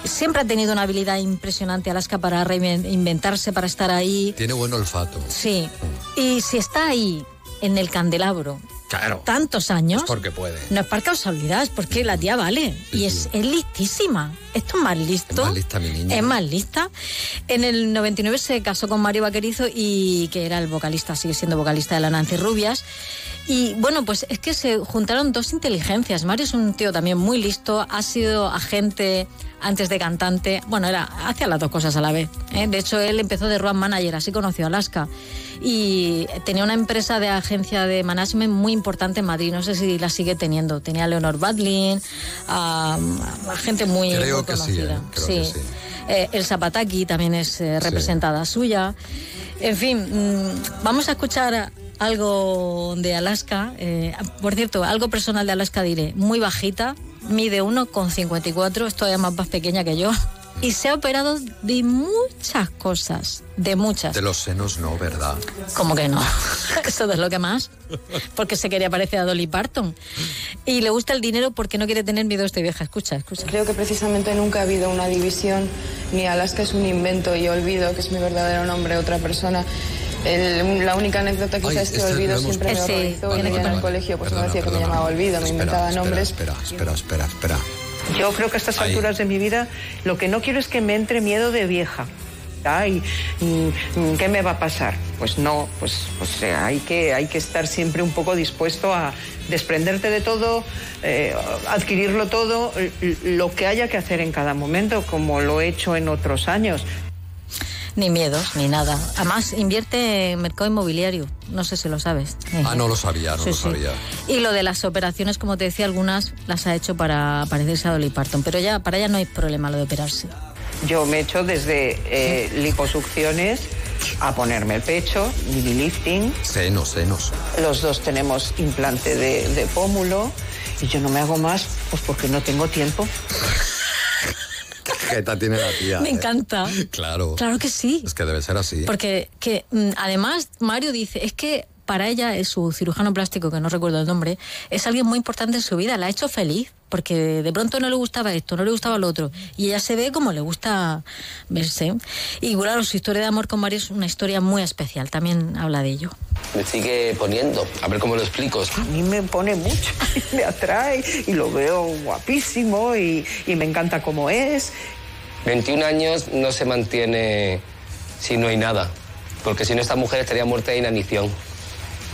Siempre ha tenido una habilidad impresionante Alaska para reinventarse, para estar ahí. Tiene buen olfato. Sí. Y si está ahí, en el candelabro, Claro. tantos años. Es porque puede. No es por casualidad, es porque la tía vale. Y es, es listísima. Esto es más listo. Es más lista, mi niña. Es más lista. En el 99 se casó con Mario Vaquerizo y que era el vocalista, sigue siendo vocalista de la Nancy Rubias. Y bueno, pues es que se juntaron dos inteligencias. Mario es un tío también muy listo, ha sido agente antes de cantante. Bueno, era hacía las dos cosas a la vez. ¿eh? De hecho, él empezó de road manager, así conoció Alaska. Y tenía una empresa de agencia de management muy importante en Madrid. No sé si la sigue teniendo. Tenía a Leonor Badlin, a, a gente muy, Creo muy que sí, conocida. ¿eh? Creo que sí. Eh, el Zapataki también es eh, representada suya. En fin, mm, vamos a escuchar algo de Alaska. Eh, por cierto, algo personal de Alaska diré. Muy bajita, mide 1,54, es todavía más, más pequeña que yo. Y se ha operado de muchas cosas, de muchas. De los senos no, ¿verdad? Como que no. Eso es lo que más. Porque se quería parecer a Dolly Parton. Y le gusta el dinero porque no quiere tener miedo a esta vieja. Escucha, escucha. Creo que precisamente nunca ha habido una división, ni Alaska es un invento y olvido, que es mi verdadero nombre, otra persona. El- la única anécdota quizás Ay, es que este olvido siempre me. Sí, horrorizó que en el colegio pues me decía que me llamaba olvido, me inventaba espera, nombres. Espera, espera, espera, espera. Yo creo que a estas Ahí. alturas de mi vida lo que no quiero es que me entre miedo de vieja. Ay, mm, ¿qué me va a pasar? Pues no, pues, pues eh, hay, que, hay que estar siempre un poco dispuesto a desprenderte de todo, eh, adquirirlo todo, lo que haya que hacer en cada momento, como lo he hecho en otros años. Ni miedos, ni nada. Además, invierte en mercado inmobiliario. No sé si lo sabes. Ah, no lo sabía, no Sí, lo sí. sabía. Y lo de las operaciones, como te decía, algunas las ha hecho para parecerse a Dolly Parton. Pero ya para ella no hay problema lo de operarse. Yo me he hecho desde eh, liposucciones a ponerme el pecho, baby lifting. Senos, senos. Los dos tenemos implante de, de pómulo y yo no me hago más pues porque no tengo tiempo. ¿Qué jeta tiene la tía? Me eh? encanta. Claro. Claro que sí. Es que debe ser así. Porque que, mm, además Mario dice, es que para ella es su cirujano plástico, que no recuerdo el nombre, es alguien muy importante en su vida, la ha hecho feliz, porque de pronto no le gustaba esto, no le gustaba lo otro, y ella se ve como le gusta verse. Y claro, su historia de amor con Mario es una historia muy especial, también habla de ello. Me sigue poniendo. A ver cómo lo explico. A mí me pone mucho, me atrae y lo veo guapísimo y, y me encanta cómo es. 21 años no se mantiene si no hay nada. Porque si no, esta mujer estaría muerta de inanición.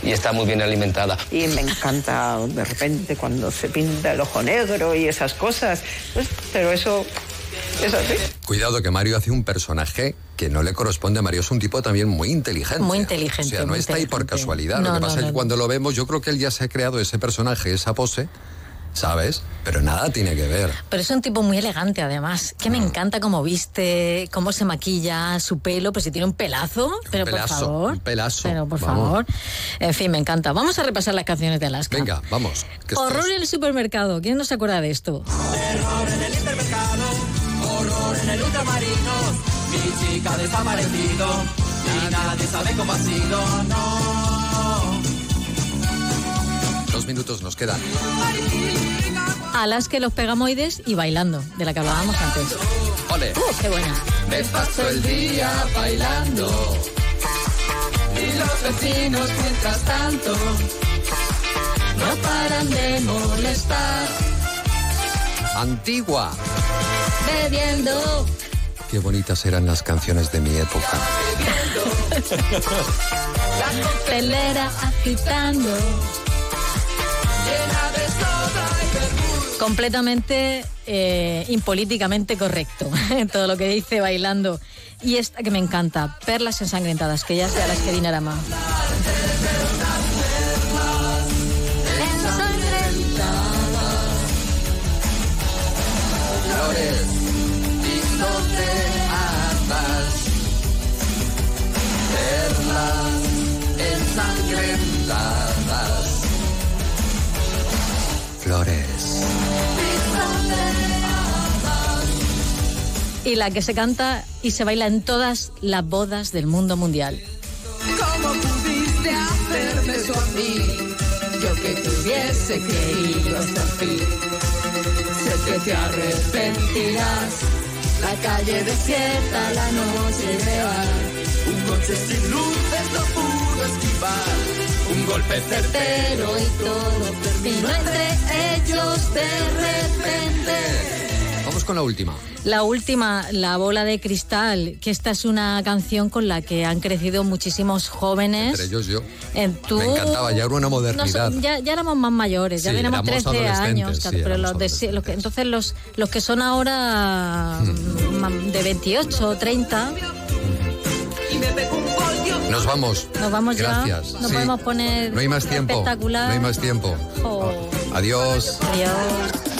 Y está muy bien alimentada. Y me encanta de repente cuando se pinta el ojo negro y esas cosas. Pues, pero eso es así. Cuidado que Mario hace un personaje que no le corresponde a Mario. Es un tipo también muy inteligente. Muy inteligente, O sea, no está ahí por casualidad. No, lo que no, pasa es no, que no. cuando lo vemos, yo creo que él ya se ha creado ese personaje, esa pose, ¿sabes? Pero nada tiene que ver. Pero es un tipo muy elegante, además, que Mm. me encanta cómo viste, cómo se maquilla, su pelo, pues si tiene un pelazo, pero pelazo, por favor. un pelazo. Pero por Vamos. favor. En fin, me encanta. Vamos a repasar las canciones de Alaska. Venga, vamos. Horror en el supermercado. ¿Quién no se acuerda de esto? Horror en el hipermercado, horror en el ultramarino. Mi chica ha desaparecido y nadie sabe cómo ha sido, no. Dos minutos nos quedan. Alaska y los Pegamoides y Bailando, de la que hablábamos antes. ¡Ole! ¡Uh, qué buena! Me paso el día bailando. Y los vecinos, mientras tanto, no paran de molestar. Antigua. Bebiendo. Qué bonitas eran las canciones de mi época. La coctelera agitando. Completamente eh, impolíticamente correcto. Todo lo que dice bailando. Y esta que me encanta, Perlas ensangrentadas, que ya sea las que Dinarama. Flores Y la que se canta y se baila en todas las bodas del mundo mundial. ¿Cómo pudiste hacerme eso a mí? Yo que te hubiese querido hasta el fin. Sé que te arrepentirás. La calle desierta, la noche ideal. Un coche sin luces no pudo esquivar. Un golpe certero y todo terminó entre ellos de repente. Con la última. La última, La bola de cristal, que esta es una canción con la que han crecido muchísimos jóvenes. Entre ellos yo. En tu- Me encantaba, ya era una modernidad. No, ya, ya éramos más mayores, ya Sí, tenemos éramos 13 años. adolescentes, claro, sí, pero los de, los que- entonces los, los que son ahora mm, de 28 30, Nos vamos. nos vamos Gracias. ya. Nos Sí. podemos poner No hay más tiempo. espectacular. No hay más tiempo. Adiós. adiós.